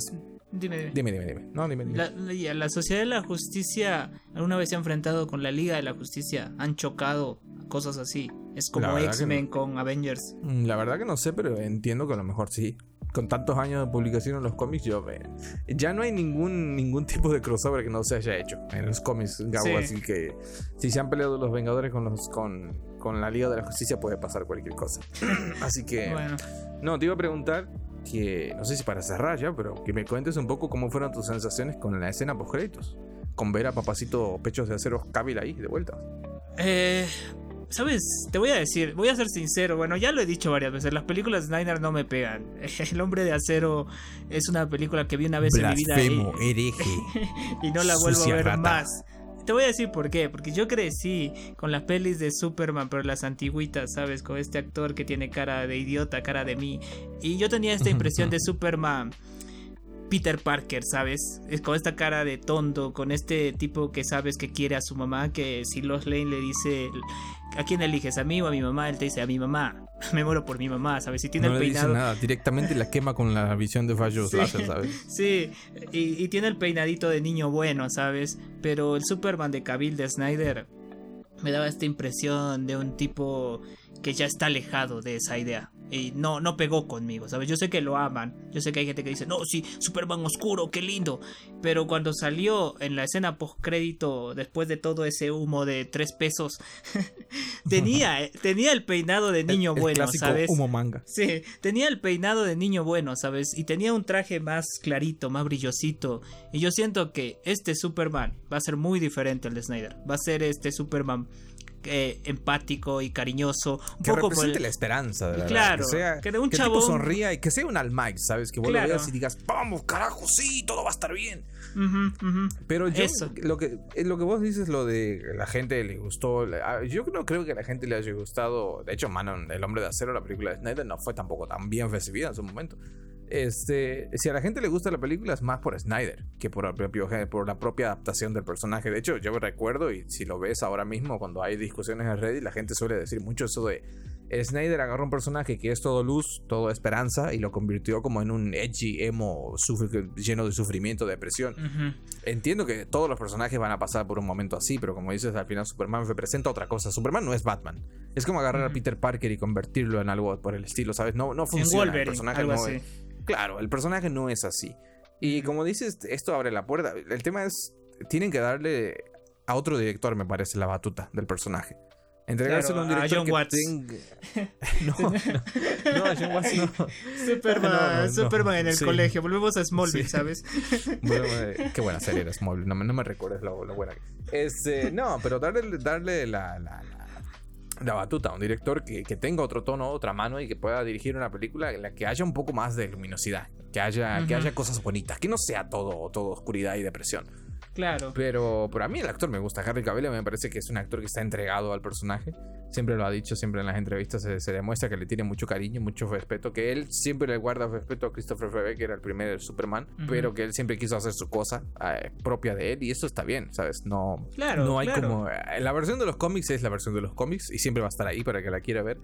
Dime, dime. Dime, dime, No, dime, La, la, Sociedad de la Justicia alguna vez se ha enfrentado con la Liga de la Justicia. Han chocado, cosas así. Es como X-Men con Avengers. Mm, la verdad que no sé, pero entiendo que a lo mejor sí. Con tantos años de publicación en los cómics, yo ve. Ya no hay ningún, ningún tipo de crossover que no se haya hecho en los cómics, Gabo. Así que si se han peleado los Vengadores con los con, con la Liga de la Justicia, puede pasar cualquier cosa. así que. Bueno. No, te iba a preguntar que, no sé si para cerrar ya, pero que me cuentes un poco cómo fueron tus sensaciones con la escena post créditos. Con ver a Papacito Pechos de Acero Cabil ahí, de vuelta. Eh, ¿Sabes? Te voy a decir, voy a ser sincero. Bueno, ya lo he dicho varias veces. Las películas de Snyder no me pegan. El hombre de acero es una película que vi una vez en mi vida. Y, y no la vuelvo a ver más. Te voy a decir por qué. Porque yo crecí con las pelis de Superman, pero las antiguitas, ¿sabes? Con este actor que tiene cara de idiota, cara de mí. Y yo tenía esta impresión de Superman Peter Parker, ¿sabes? Es con esta cara de tonto, con este tipo que sabes que quiere a su mamá, que si Los Lane le dice, ¿a quién eliges? ¿A mí o a mi mamá? Él te dice, a mi mamá. Me muero por mi mamá, ¿sabes? Si tiene no el le peinado... dice nada, directamente la quema con la visión de fallos Sí. láser, ¿sabes? Sí, y, y tiene el peinadito de niño bueno, ¿sabes? Pero el Superman de Cavill de Snyder me daba esta impresión de un tipo que ya está alejado de esa idea. Y no, no pegó conmigo, ¿sabes? Yo sé que lo aman. Yo sé que hay gente que dice, no, sí, Superman oscuro, qué lindo. Pero cuando salió en la escena post-crédito, después de todo ese humo de tres pesos, tenía, tenía el peinado de niño El bueno, ¿sabes? humo manga. Sí, tenía el peinado de niño bueno, ¿sabes? Y tenía un traje más clarito, más brillosito. Y yo siento que este Superman va a ser muy diferente al de Snyder. Va a ser este Superman eh, empático y cariñoso. Un Que poco represente el- la esperanza, de verdad. Claro, que, sea, que de un que chabón- sonría y que sea un Almighty, ¿sabes? Que vos Claro. lo veas y digas, vamos, carajo, sí, todo va a estar bien. Pero yo, Eso. lo que, eh, lo que vos dices, lo de la gente le gustó, ah, yo no creo que a la gente le haya gustado, de hecho, Manon, El Hombre de Acero, la película de Snyder, no fue tampoco tan bien recibida en su momento. Este, si a la gente le gusta la película es más por Snyder que por, el propio, por la propia adaptación del personaje. De hecho, yo recuerdo, y si lo ves ahora mismo, cuando hay discusiones en Reddit, la gente suele decir mucho eso de Snyder agarró un personaje que es todo luz, todo esperanza, y lo convirtió como en un edgy, emo, lleno de sufrimiento, depresión. Entiendo que todos los personajes van a pasar por un momento así, pero como dices, al final Superman representa otra cosa. Superman no es Batman. Es como agarrar a. Peter Parker y convertirlo en algo por el estilo, ¿sabes? No, no funciona. el personaje no es- Claro, el personaje no es así. Y como dices, esto abre la puerta. El tema es, tienen que darle a otro director, me parece, la batuta del personaje. Entregárselo Claro, a un a director John que Watts. tenga- No, no, no, a John Watts no. Superman, No, Superman en el sí. colegio. Volvemos a Smallville, Sí. ¿sabes? Bueno, eh, qué buena serie era Smallville, no, me- no me recuerdes lo, lo buena que este, No, pero darle, darle la, la, la- la batuta un director que, que tenga otro tono, otra mano y que pueda dirigir una película en la que haya un poco más de luminosidad, que haya, que haya cosas bonitas, que no sea todo, todo oscuridad y depresión. Claro. Pero, pero a mí el actor me gusta. Harry Cavill me parece que es un actor que está entregado al personaje. Siempre lo ha dicho, siempre en las entrevistas se, se demuestra que le tiene mucho cariño, mucho respeto. Que él siempre le guarda respeto a Christopher Reeve, que era el primer Superman. Pero que él siempre quiso hacer su cosa eh, propia de él. Y eso está bien, ¿sabes? No, Claro, no hay claro. como. eh, La versión de los cómics es la versión de los cómics. Y siempre va a estar ahí para que la quiera ver.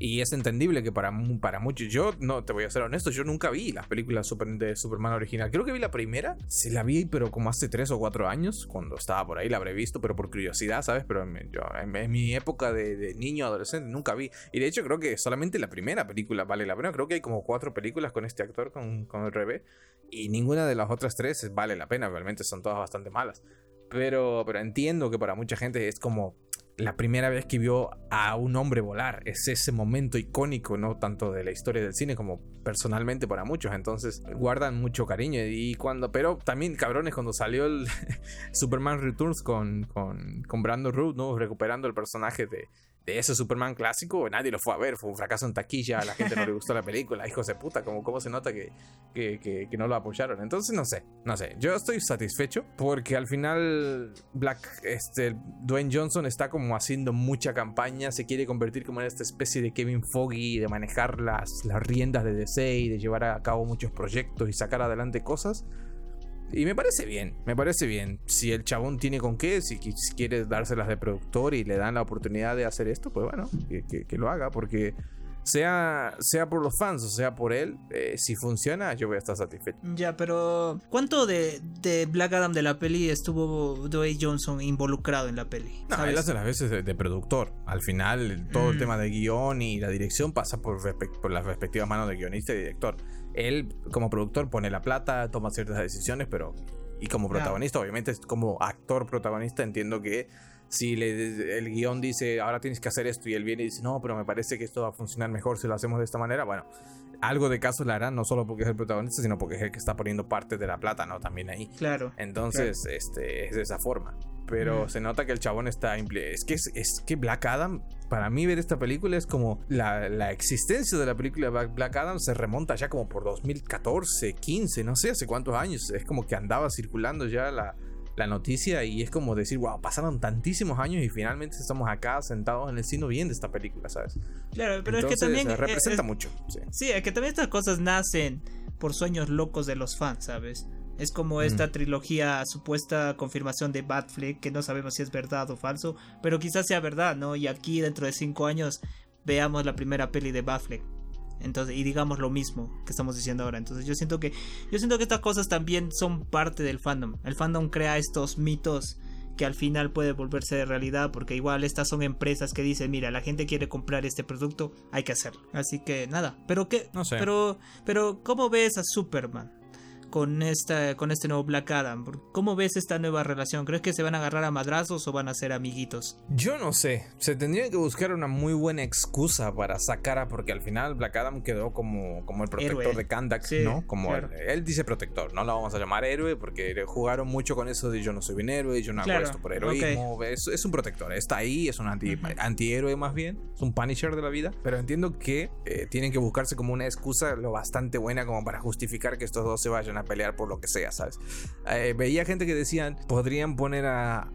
Y es entendible que para, para muchos, yo no te voy a ser honesto, yo nunca vi las películas de Superman original. Creo que vi la primera, sí la vi, pero como hace tres o cuatro años, cuando estaba por ahí, la habré visto, pero por curiosidad, ¿sabes? Pero en, yo, en mi época de, de niño, adolescente, nunca vi. Y de hecho, creo que solamente la primera película vale la pena. Creo que hay como cuatro películas con este actor, con, con el Rebe, y ninguna de las otras tres vale la pena, realmente son todas bastante malas. Pero, pero entiendo que para mucha gente es como la primera vez que vio a un hombre volar. Es ese momento icónico, no tanto de la historia del cine como personalmente para muchos. Entonces guardan mucho cariño. Y cuando, pero también cabrones, cuando salió el Superman Returns con, con, con Brandon Root, ¿no? Recuperando el personaje de, de ese Superman clásico, nadie lo fue a ver, fue un fracaso en taquilla, a la gente no le gustó la película, hijos de puta, como cómo se nota que, que, que- que no lo apoyaron. Entonces, no sé, no sé, yo estoy satisfecho porque al final Black, este, Dwayne Johnson está como haciendo mucha campaña, se quiere convertir como en esta especie de Kevin Foggy, de manejar las, las riendas de DC de llevar a cabo muchos proyectos y sacar adelante cosas. Y me parece bien, me parece bien. Si el chabón tiene con qué, si, qui- si quiere dárselas de productor y le dan la oportunidad de hacer esto, pues bueno, que, que- que lo haga, porque sea, sea por los fans o sea por él, eh, si funciona, yo voy a estar satisfecho. Ya, pero ¿cuánto de, de Black Adam de la peli estuvo Dwayne Johnson involucrado en la peli? No, ¿Sabes? él hace las veces de, de productor. Al final, todo el Mm. tema de guion y la dirección pasa por, por las respectivas manos de guionista y director. Él, como productor, pone la plata, toma ciertas decisiones, pero. Y como protagonista, obviamente, es como actor protagonista, entiendo que si le- el guion dice ahora tienes que hacer esto y él viene y dice no, pero me parece que esto va a funcionar mejor si lo hacemos de esta manera, bueno, algo de caso le harán, no solo porque es el protagonista, sino porque es el que está poniendo parte de la plata, ¿no? También ahí. Claro. Entonces, este, es de esa forma. Pero se nota que el chabón está. Es que, es, es que Black Adam, para mí, ver esta película es como. La, la existencia de la película Black- Adam se remonta ya como por 2014, 15, no sé hace cuántos años. Es como que andaba circulando ya la, la noticia y es como decir, wow, pasaron tantísimos años y finalmente estamos acá sentados en el cine viendo esta película, ¿sabes? Claro, pero Entonces, es que también. eh, representa es- mucho. sí. Sí, es que también estas cosas nacen por sueños locos de los fans, ¿sabes? Es como esta trilogía, supuesta confirmación de Batfleck, que no sabemos si es verdad o falso, pero quizás sea verdad, ¿no? Y aquí dentro de cinco años veamos la primera peli de Batfleck. Entonces, y digamos lo mismo que estamos diciendo ahora. Entonces, yo siento que yo siento que estas cosas también son parte del fandom. El fandom crea estos mitos que al final puede volverse de realidad porque igual estas son empresas que dicen, mira, la gente quiere comprar este producto, hay que hacerlo. Así que nada, pero qué, No sé. pero pero ¿cómo ves a Superman? Con, esta, con este nuevo Black Adam. ¿Cómo ves esta nueva relación? ¿Crees que se van a agarrar a madrazos o van a ser amiguitos? Yo no sé, se tendría que buscar una muy buena excusa para sacar a, porque al final Black Adam quedó como, como el protector Héroe. de Kandak, Sí, ¿no? Como claro. él, él dice protector, no lo vamos a llamar héroe porque jugaron mucho con eso de yo no soy un héroe, yo no hago Claro, esto por heroísmo, es, es un protector, está ahí, es un anti, Ujú. antihéroe más bien, es un punisher de la vida, pero entiendo que eh, tienen que buscarse como una excusa lo bastante buena como para justificar que estos dos se vayan a pelear por lo que sea, ¿sabes? Eh, veía gente que decían, podrían poner a,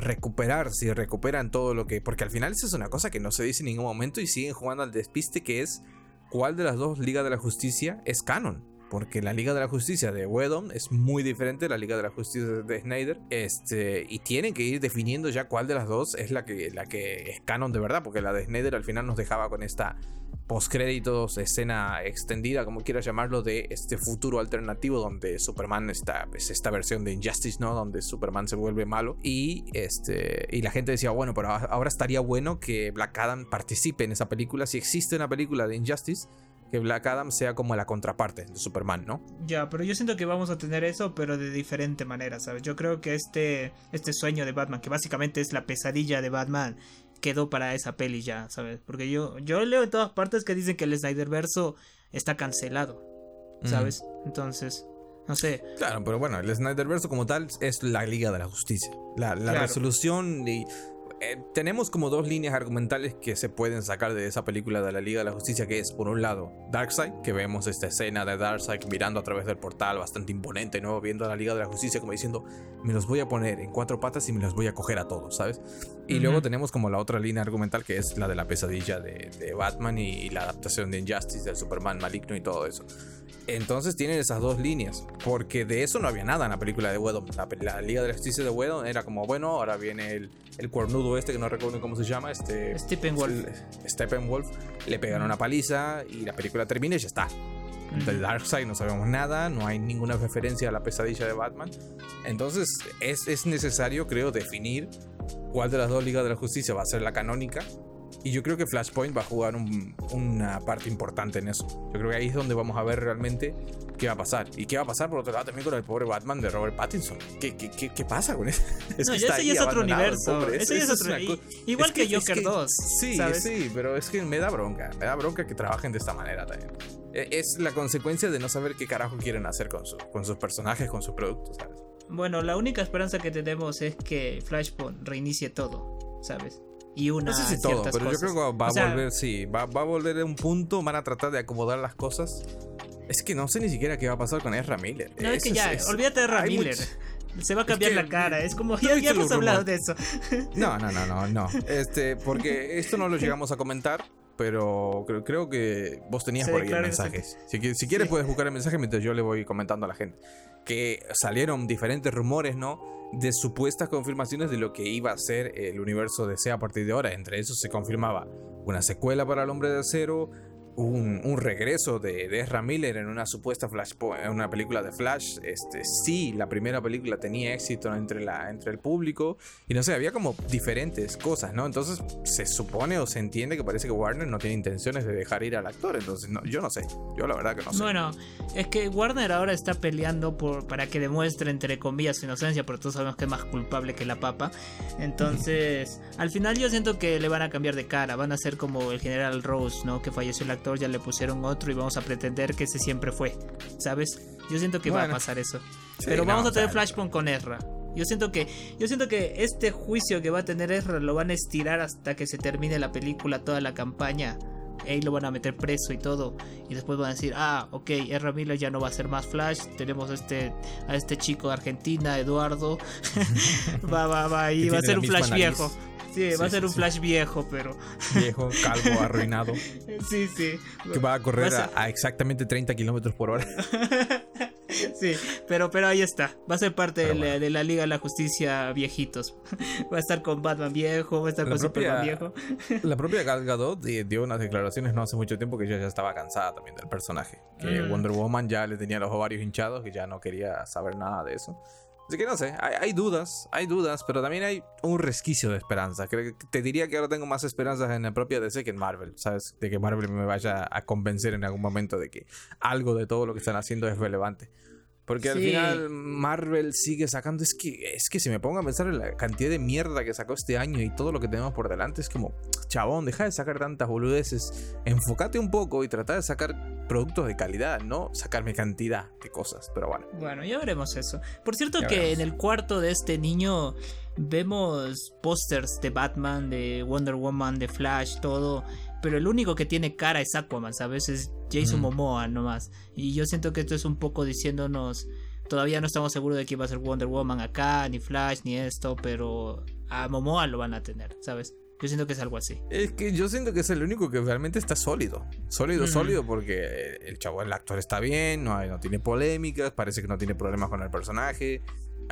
recuperar, si recuperan todo lo que... Porque al final eso es una cosa que no se dice en ningún momento y siguen jugando al despiste que es cuál de las dos Ligas de la Justicia es canon. Porque la Liga de la Justicia de Whedon es muy diferente de la Liga de la Justicia de Snyder. Este, y tienen que ir definiendo ya cuál de las dos es la que, la que es canon de verdad. Porque la de Snyder al final nos dejaba con esta postcréditos, escena extendida, como quieras llamarlo, de este futuro alternativo donde Superman está, es esta versión de Injustice, ¿no? Donde Superman se vuelve malo y este y la gente decía, bueno, pero a- ahora estaría bueno que Black Adam participe en esa película. Si existe una película de Injustice, que Black Adam sea como la contraparte de Superman, ¿no? Ya, pero yo siento que vamos a tener eso, pero de diferente manera, ¿sabes? Yo creo que este, este sueño de Batman, que básicamente es la pesadilla de Batman, quedó para esa peli ya, ¿sabes? Porque yo, yo leo en todas partes que dicen que el Snyderverso está cancelado, ¿sabes? Entonces, no sé. Claro, pero bueno, el Snyderverse como tal es la Liga de la Justicia. La, la Claro. resolución y... eh, tenemos como dos líneas argumentales que se pueden sacar de esa película de la Liga de la Justicia, que es por un lado Darkseid, que vemos esta escena de Darkseid mirando a través del portal bastante imponente, ¿no? Viendo a la Liga de la Justicia como diciendo, me los voy a poner en cuatro patas y me los voy a coger a todos, ¿sabes? Y luego tenemos como la otra línea argumental que es la de la pesadilla de, de Batman y, la adaptación de Injustice del Superman maligno y todo eso. Entonces tienen esas dos líneas, porque de eso no había nada en la película de Whedon. La, la Liga de la Justicia de Whedon era como, bueno, ahora viene el, el cuernudo este que no recuerdo cómo se llama, este... Steppenwolf. Steppenwolf, le pegan una paliza y la película termina y ya está. De Darkseid no sabemos nada, no hay ninguna referencia a la pesadilla de Batman. Entonces es, es necesario, creo, definir cuál de las dos Ligas de la Justicia va a ser la canónica. Y yo creo que Flashpoint va a jugar un- una parte importante en eso. Yo creo que ahí es donde vamos a ver realmente qué va a pasar. Y qué va a pasar por otro lado también con el pobre Batman de Robert Pattinson. ¿Qué, qué, qué, qué pasa con eso? Es no, que ese ya es otro universo. Ese es otro. Igual es que, es Joker 2. Sí, ¿sabes? sí, pero es que me da bronca. Me da bronca que trabajen de esta manera también. E- Es la consecuencia de no saber qué carajo quieren hacer con, su- con sus personajes, con sus productos, ¿sabes? Bueno, la única esperanza que tenemos es que Flashpoint reinicie todo, ¿sabes? Y una No sé si todo, pero yo cosas. creo que va a O sea, volver, sí, va, va a volver a un punto, van a tratar de acomodar las cosas. Es que no sé ni siquiera qué va a pasar con Ezra Miller. No, es que Eso ya, es- olvídate de hay Ramiller. much- Se va a cambiar que- la cara, es como, ¿tú ya, ya hemos hablado de eso. No, no, no, no, no. Este, porque esto no lo llegamos a comentar, pero creo, creo que vos tenías Se por ahí el mensaje. Si, si quieres Sí. puedes buscar el mensaje mientras yo le voy comentando a la gente. Que salieron diferentes rumores, ¿no? De supuestas confirmaciones de lo que iba a ser el universo DC a partir de ahora. Entre esos se confirmaba una secuela para el Hombre de Acero, un, regreso de, de Ezra Miller en una supuesta Flash, una película de Flash. Este, sí, la primera película tenía éxito entre, la, entre el público. Y no sé, había como diferentes cosas, ¿no? Entonces se supone o se entiende que parece que Warner no tiene intenciones de dejar ir al actor. Entonces, no, yo no sé. Yo la verdad que no sé. Bueno, es que Warner ahora está peleando por para que demuestre entre comillas su inocencia, pero todos sabemos que es más culpable que la papa. Entonces, al final yo siento que le van a cambiar de cara, van a ser como el general Rose, ¿no? Que falleció el actor, ya le pusieron otro y vamos a pretender que ese siempre fue, ¿sabes? Yo siento que va a pasar eso. Sí, pero vamos no, a tener o sea, Flashpoint con Ezra. Yo siento que yo siento que este juicio que va a tener Ezra lo van a estirar hasta que se termine la película, toda la campaña. Ahí lo van a meter preso y todo. Y después van a decir, ah, ok, Ezra Miller ya no va a ser más Flash. Tenemos este, a este chico de Argentina, Eduardo. va, va, va. Y va a ser un Flash nariz. viejo. Sí, va a ser un Flash viejo, pero. Viejo, calvo, arruinado. sí, sí. Que va a correr a, exactamente 30 kilómetros por hora. sí, pero, pero ahí está. Va a ser parte de, la, Liga de la Justicia viejitos. va a estar con Batman viejo, va a estar con Superman viejo. la propia Gal Gadot dio unas declaraciones no hace mucho tiempo que ella ya estaba cansada también del personaje. Que mm. Wonder Woman ya le tenía los ovarios hinchados, que ya no quería saber nada de eso. Así que no sé, hay, dudas, hay dudas, pero también hay un resquicio de esperanza. Te diría que ahora tengo más esperanzas en la propia DC que en Marvel, ¿sabes? De que Marvel me vaya a convencer en algún momento de que algo de todo lo que están haciendo es relevante. Porque al final Marvel sigue sacando. Es que, es que si me pongo a pensar en la cantidad de mierda que sacó este año y todo lo que tenemos por delante, es como, chabón, deja de sacar tantas boludeces. Enfócate un poco y trata de sacar productos de calidad, no sacarme cantidad de cosas. Pero bueno. Bueno, ya veremos eso. Por cierto, que en el cuarto de este niño vemos pósters de Batman, de Wonder Woman, de Flash, todo pero el único que tiene cara es Aquaman, ¿sabes? Es Jason Momoa nomás. Y yo siento que esto es un poco diciéndonos, todavía no estamos seguros de que va a ser Wonder Woman acá, ni Flash, ni esto, pero a Momoa lo van a tener, ¿sabes? Yo siento que es algo así. Es que yo siento que es el único que realmente está sólido. Sólido, sólido, porque el chavo, el actor está bien, no, no tiene polémicas, parece que no tiene problemas con el personaje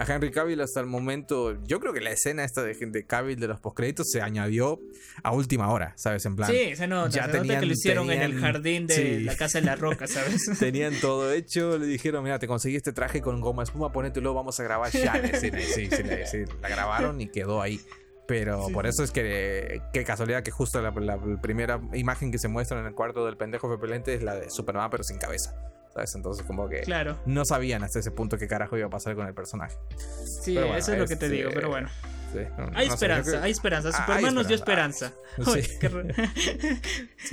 a Henry Cavill hasta el momento. Yo creo que la escena esta de, de Cavill de los postcréditos se añadió a última hora, ¿sabes? En plan. Sí, se nota, ya tenían, que lo hicieron en el jardín de la casa de la roca, ¿sabes? tenían todo hecho, le dijeron, mira, te conseguí este traje con goma espuma, ponételo, vamos a grabar ya. Sí, sí, sí, sí, la grabaron y quedó ahí. Pero por eso es que, qué casualidad que justo la, primera imagen que se muestra en el cuarto del pendejo repelente es la de Superman, pero sin cabeza. ¿Sabes? Entonces, como que no sabían hasta ese punto qué carajo iba a pasar con el personaje. Sí, eso es lo que te digo, pero bueno. hay, esperanza, hay esperanza, Superman nos dio esperanza. Sí.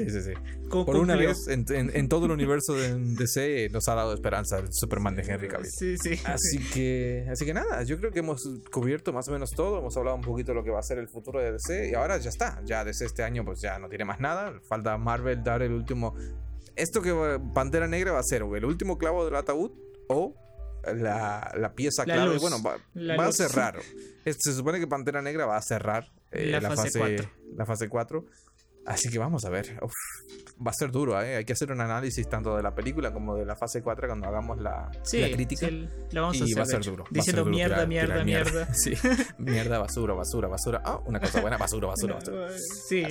sí, sí, Por una vez en, todo el universo de DC nos ha dado esperanza el Superman de Henry Cavill. Sí, sí. Así que, así que nada, yo creo que hemos cubierto más o menos todo. Hemos hablado un poquito de lo que va a ser el futuro de DC y ahora ya está. Ya DC este año pues ya no tiene más nada. Falta Marvel dar el último esto que Pantera Negra va a ser o el último clavo del ataúd o la, pieza clave. bueno, va, a ser raro. Se supone que Pantera Negra va a cerrar eh, la, fase, 4. La fase 4. Así que vamos a ver. va a ser duro, ¿eh? Hay que hacer un análisis tanto de la película como de la fase 4 cuando hagamos la, crítica. Sí, vamos y va a ser duro. Diciendo mierda, mierda, mierda, Sí, mierda, basura, basura, basura. Ah, una cosa buena, basura, basura, basura. Sí.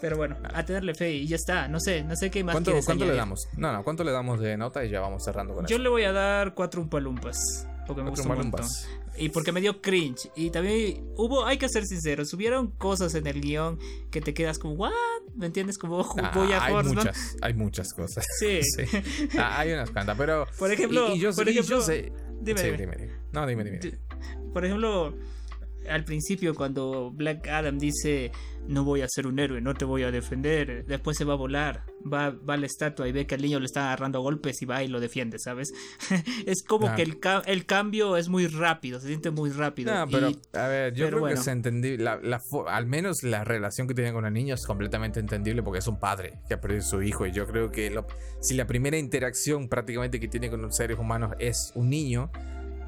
Pero bueno, a tenerle fe y ya está. No sé, no sé qué más ¿Cuánto, ¿cuánto le damos? No, no, ¿cuánto le damos de nota? Y ya vamos cerrando con eso. Yo le voy a dar cuatro umpalumpas. Porque me un y porque me dio cringe. Y también hubo, hay que ser sinceros, hubieron cosas en el guion que te quedas como, ¿what? ¿Me entiendes? Como voy a hay muchas, hay muchas cosas. Sí. Ah, hay unas cuantas, pero. Por ejemplo, y, yo, por ejemplo, sé. Dime, dime. No, dime, dime. Por ejemplo, al principio cuando Black Adam dice no voy a ser un héroe, no te voy a defender, después se va a volar, va, va a la estatua y ve que al niño le está agarrando golpes y va y lo defiende, ¿sabes? es como que el, el, cambio es muy rápido, se siente muy rápido. No, pero a ver, yo creo que se entendible, la, al menos la relación que tiene con el niño es completamente entendible porque es un padre que ha perdido a su hijo y yo creo que si la primera interacción prácticamente que tiene con los seres humanos es un niño,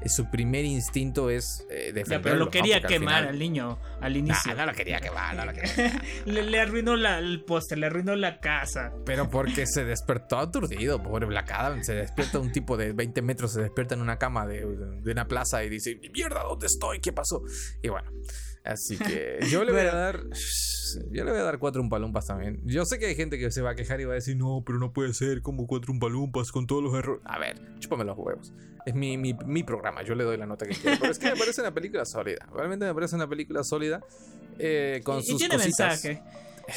su primer instinto es eh, defenderlo. pero lo quería quemar al niño al inicio. no lo quería quemar, no lo quería le, arruinó el póster, le arruinó la casa. Pero porque se despertó aturdido, pobre Black Adam. Se despierta un tipo de 20 metros, se despierta en una cama de, de una plaza y dice: Mierda, ¿dónde estoy? ¿Qué pasó? Y bueno, así que yo le voy a dar. Yo le voy a dar cuatro umpalumpas también. Yo sé que hay gente que se va a quejar y va a decir: No, pero no puede ser como cuatro umpalumpas con todos los errores. A ver, chúpame los huevos. Es mi, mi, mi, programa, yo le doy la nota que quiero. Pero es que me parece una película sólida. Realmente me parece una película sólida. Eh, con sus tiene mensaje.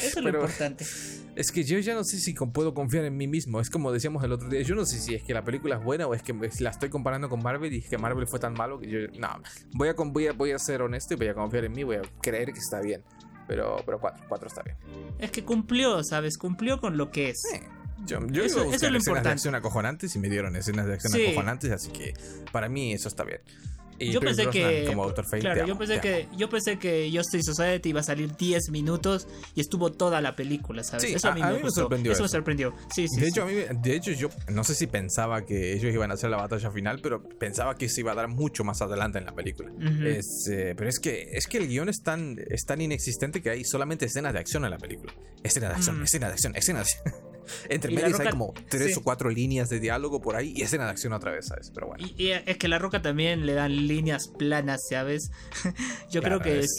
Eso es lo importante. Es que yo ya no sé si puedo confiar en mí mismo. Es como decíamos el otro día. Yo no sé si es que la película es buena o es que la estoy comparando con Marvel y es que Marvel fue tan malo que yo. No, voy a, voy a, voy a ser honesto y voy a confiar en mí. Voy a creer que está bien. Pero, pero cuatro, cuatro está bien. Es que cumplió, ¿sabes? Cumplió con lo que es. Yo, yo eso, iba a escenas de acción acojonantes y me dieron escenas de acción acojonantes, así que para mí eso está bien. Yo pensé que como Fate, claro, yo pensé que yo pensé que Justice Society iba a salir 10 minutos y estuvo toda la película, ¿sabes? eso a mí, me, sorprendió. Eso, me sorprendió. Sí, sí. De hecho, a mí, de hecho yo no sé si pensaba que ellos iban a hacer la batalla final, pero pensaba que se iba a dar mucho más adelante en la película. es, eh, pero es que es que el guion es tan es tan inexistente que hay solamente escenas de acción en la película. Escena de acción, mm. escena de acción, escena de acción. Entre medios hay como tres o cuatro líneas de diálogo por ahí y escena de acción otra vez, ¿sabes? Pero bueno. Y, es que la roca también le dan líneas planas, ¿sabes? Yo creo que es,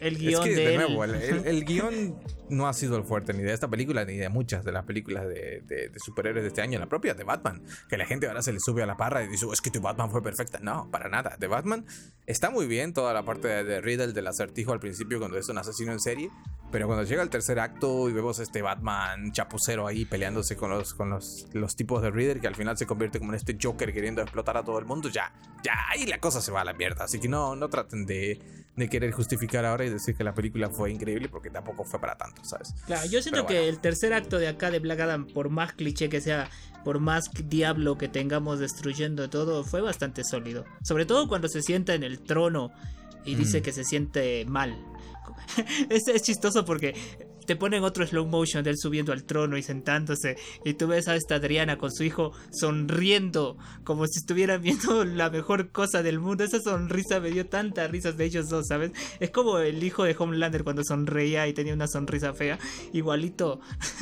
el guion es que, de, nuevo, el, guion no ha sido el fuerte ni de esta película ni de muchas de las películas de, superhéroes de este año, la propia de Batman, que la gente ahora se le sube a la parra y dice, oh, es que tu Batman fue perfecta. No, para nada. De Batman está muy bien toda la parte de, de Riddle del acertijo al principio cuando es un asesino en serie, pero cuando llega el tercer acto y vemos este Batman chapucero ahí peleándose con los, con los, los tipos de Reader que al final se convierte como en este Joker queriendo explotar a todo el mundo, ya, ya ahí la cosa se va a la mierda. Así que no, no traten de, de querer justificar ahora y decir que la película fue increíble porque tampoco fue para tanto, ¿sabes? Claro, yo siento que el tercer acto de acá de Black Adam, por más cliché que sea, por más diablo que tengamos destruyendo todo, fue bastante sólido. Sobre todo cuando se sienta en el trono y dice mm. que se siente mal es, es chistoso porque te ponen otro slow motion de él subiendo al trono y sentándose. Y tú ves a esta Adriana con su hijo sonriendo como si estuvieran viendo la mejor cosa del mundo. Esa sonrisa me dio tantas risas de ellos dos, ¿sabes? Es como el hijo de Homelander cuando sonreía y tenía una sonrisa fea. Igualito.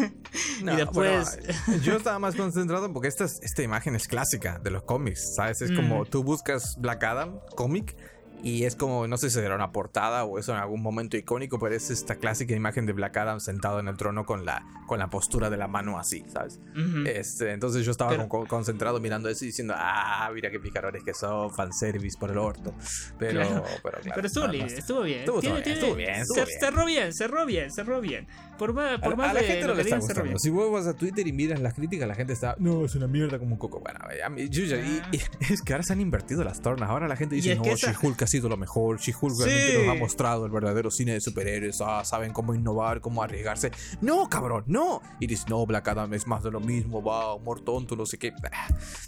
y después. yo estaba más concentrado porque esta, esta imagen es clásica de los cómics, ¿sabes? Es como mm. tú buscas Black Adam, cómic y es como, no sé si era una portada o eso en algún momento icónico, pero es esta clásica imagen de Black Adam sentado en el trono con la, con la postura de la mano así, ¿sabes? este, entonces yo estaba concentrado mirando eso y diciendo, ah, mira qué picarones que son, fanservice por el orto. Pero, pero, claro, pero estuvo, bien, estuvo bien. Estuvo, bien, estuvo bien. Cerró bien, cerró bien, cerró bien. Por más, por más a, la gente no le está gustando. Si vos vas a Twitter y miras las críticas, la gente está, no, es una mierda como un coco. Bueno, a mí, yo, y, ah. es que ahora se han invertido las tornas. Ahora la gente dice, no, She-Hulk sido lo mejor. She-Hulk realmente nos ha mostrado el verdadero cine de superhéroes. Ah, saben cómo innovar, cómo arriesgarse. No, cabrón, no. Y dice, no, Black Adam es más de lo mismo, va, humor tonto, no sé qué.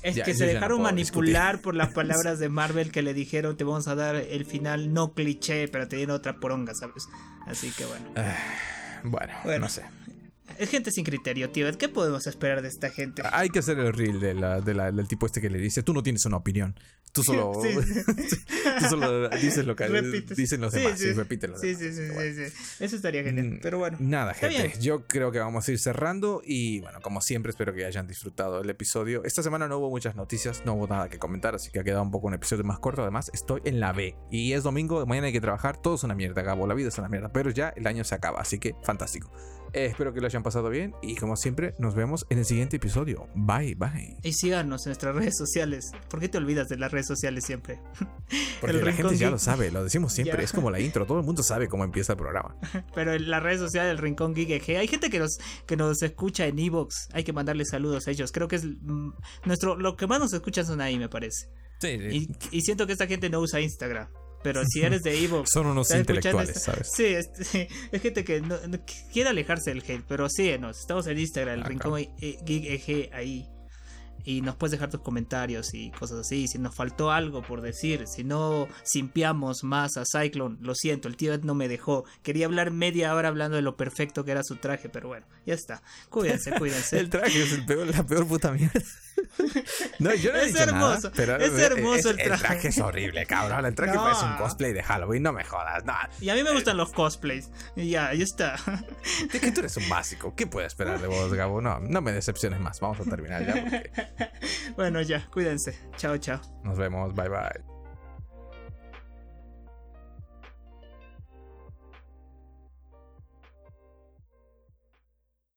Es que se dejaron manipular por las palabras de Marvel que le dijeron, te vamos a dar el final no cliché, pero te dieron otra poronga, ¿sabes? Así que bueno. Bueno, no sé. Es gente sin criterio, tío. ¿Qué podemos esperar de esta gente? Hay que hacer el reel de la, del tipo este que le dice, tú no tienes una opinión. Tú solo, tú solo dices lo que dicen los demás sí, repítelo. Sí, sí, sí, sí, Eso estaría genial. Mm, pero bueno. Nada, gente. Yo creo que vamos a ir cerrando. Y bueno, como siempre, espero que hayan disfrutado el episodio. Esta semana no hubo muchas noticias, no hubo nada que comentar, así que ha quedado un poco un episodio más corto. Además, estoy en la B. Y es domingo, mañana hay que trabajar. Todo es una mierda, Gabo. La vida es una mierda. Pero ya el año se acaba, así que fantástico. Espero que lo hayan pasado bien y como siempre nos vemos en el siguiente episodio. Bye, bye. Y síganos en nuestras redes sociales. ¿Por qué te olvidas de las redes sociales siempre? Porque la gente ya lo sabe, lo decimos siempre, es como la intro, todo el mundo sabe cómo empieza el programa. Pero en las redes sociales del Rincón Geek hay gente que nos, que nos escucha en Evox, hay que mandarle saludos a ellos. Creo que es mm, nuestro, lo que más nos escuchan son ahí, me parece. Sí, sí. y siento que esta gente no usa Instagram. Pero si eres de Evo. Son unos intelectuales, ¿sabes? Sí, es, gente que quiere alejarse del hate, pero sí, nos estamos en Instagram, el Rincón Geek EG ahí y nos puedes dejar tus comentarios y cosas así. Si nos faltó algo por decir, si no simpiamos más a Cyclone, lo siento, el tío Ed no me dejó. Quería hablar media hora hablando de lo perfecto que era su traje, pero bueno, ya está. Cuídense, cuídense. el traje es el peor, la peor puta mierda. No, yo no he es hermoso, pero es hermoso el traje. El traje es horrible, cabrón. El traje parece un cosplay de Halloween, no me jodas. No. Y a mí me gustan los cosplays. Y ya, ya está. Es que tú eres un básico. ¿Qué puedes esperar de vos, Gabo? No, no me decepciones más. Vamos a terminar ya. bueno, ya, cuídense. Chao, chao. Nos vemos. Bye, bye.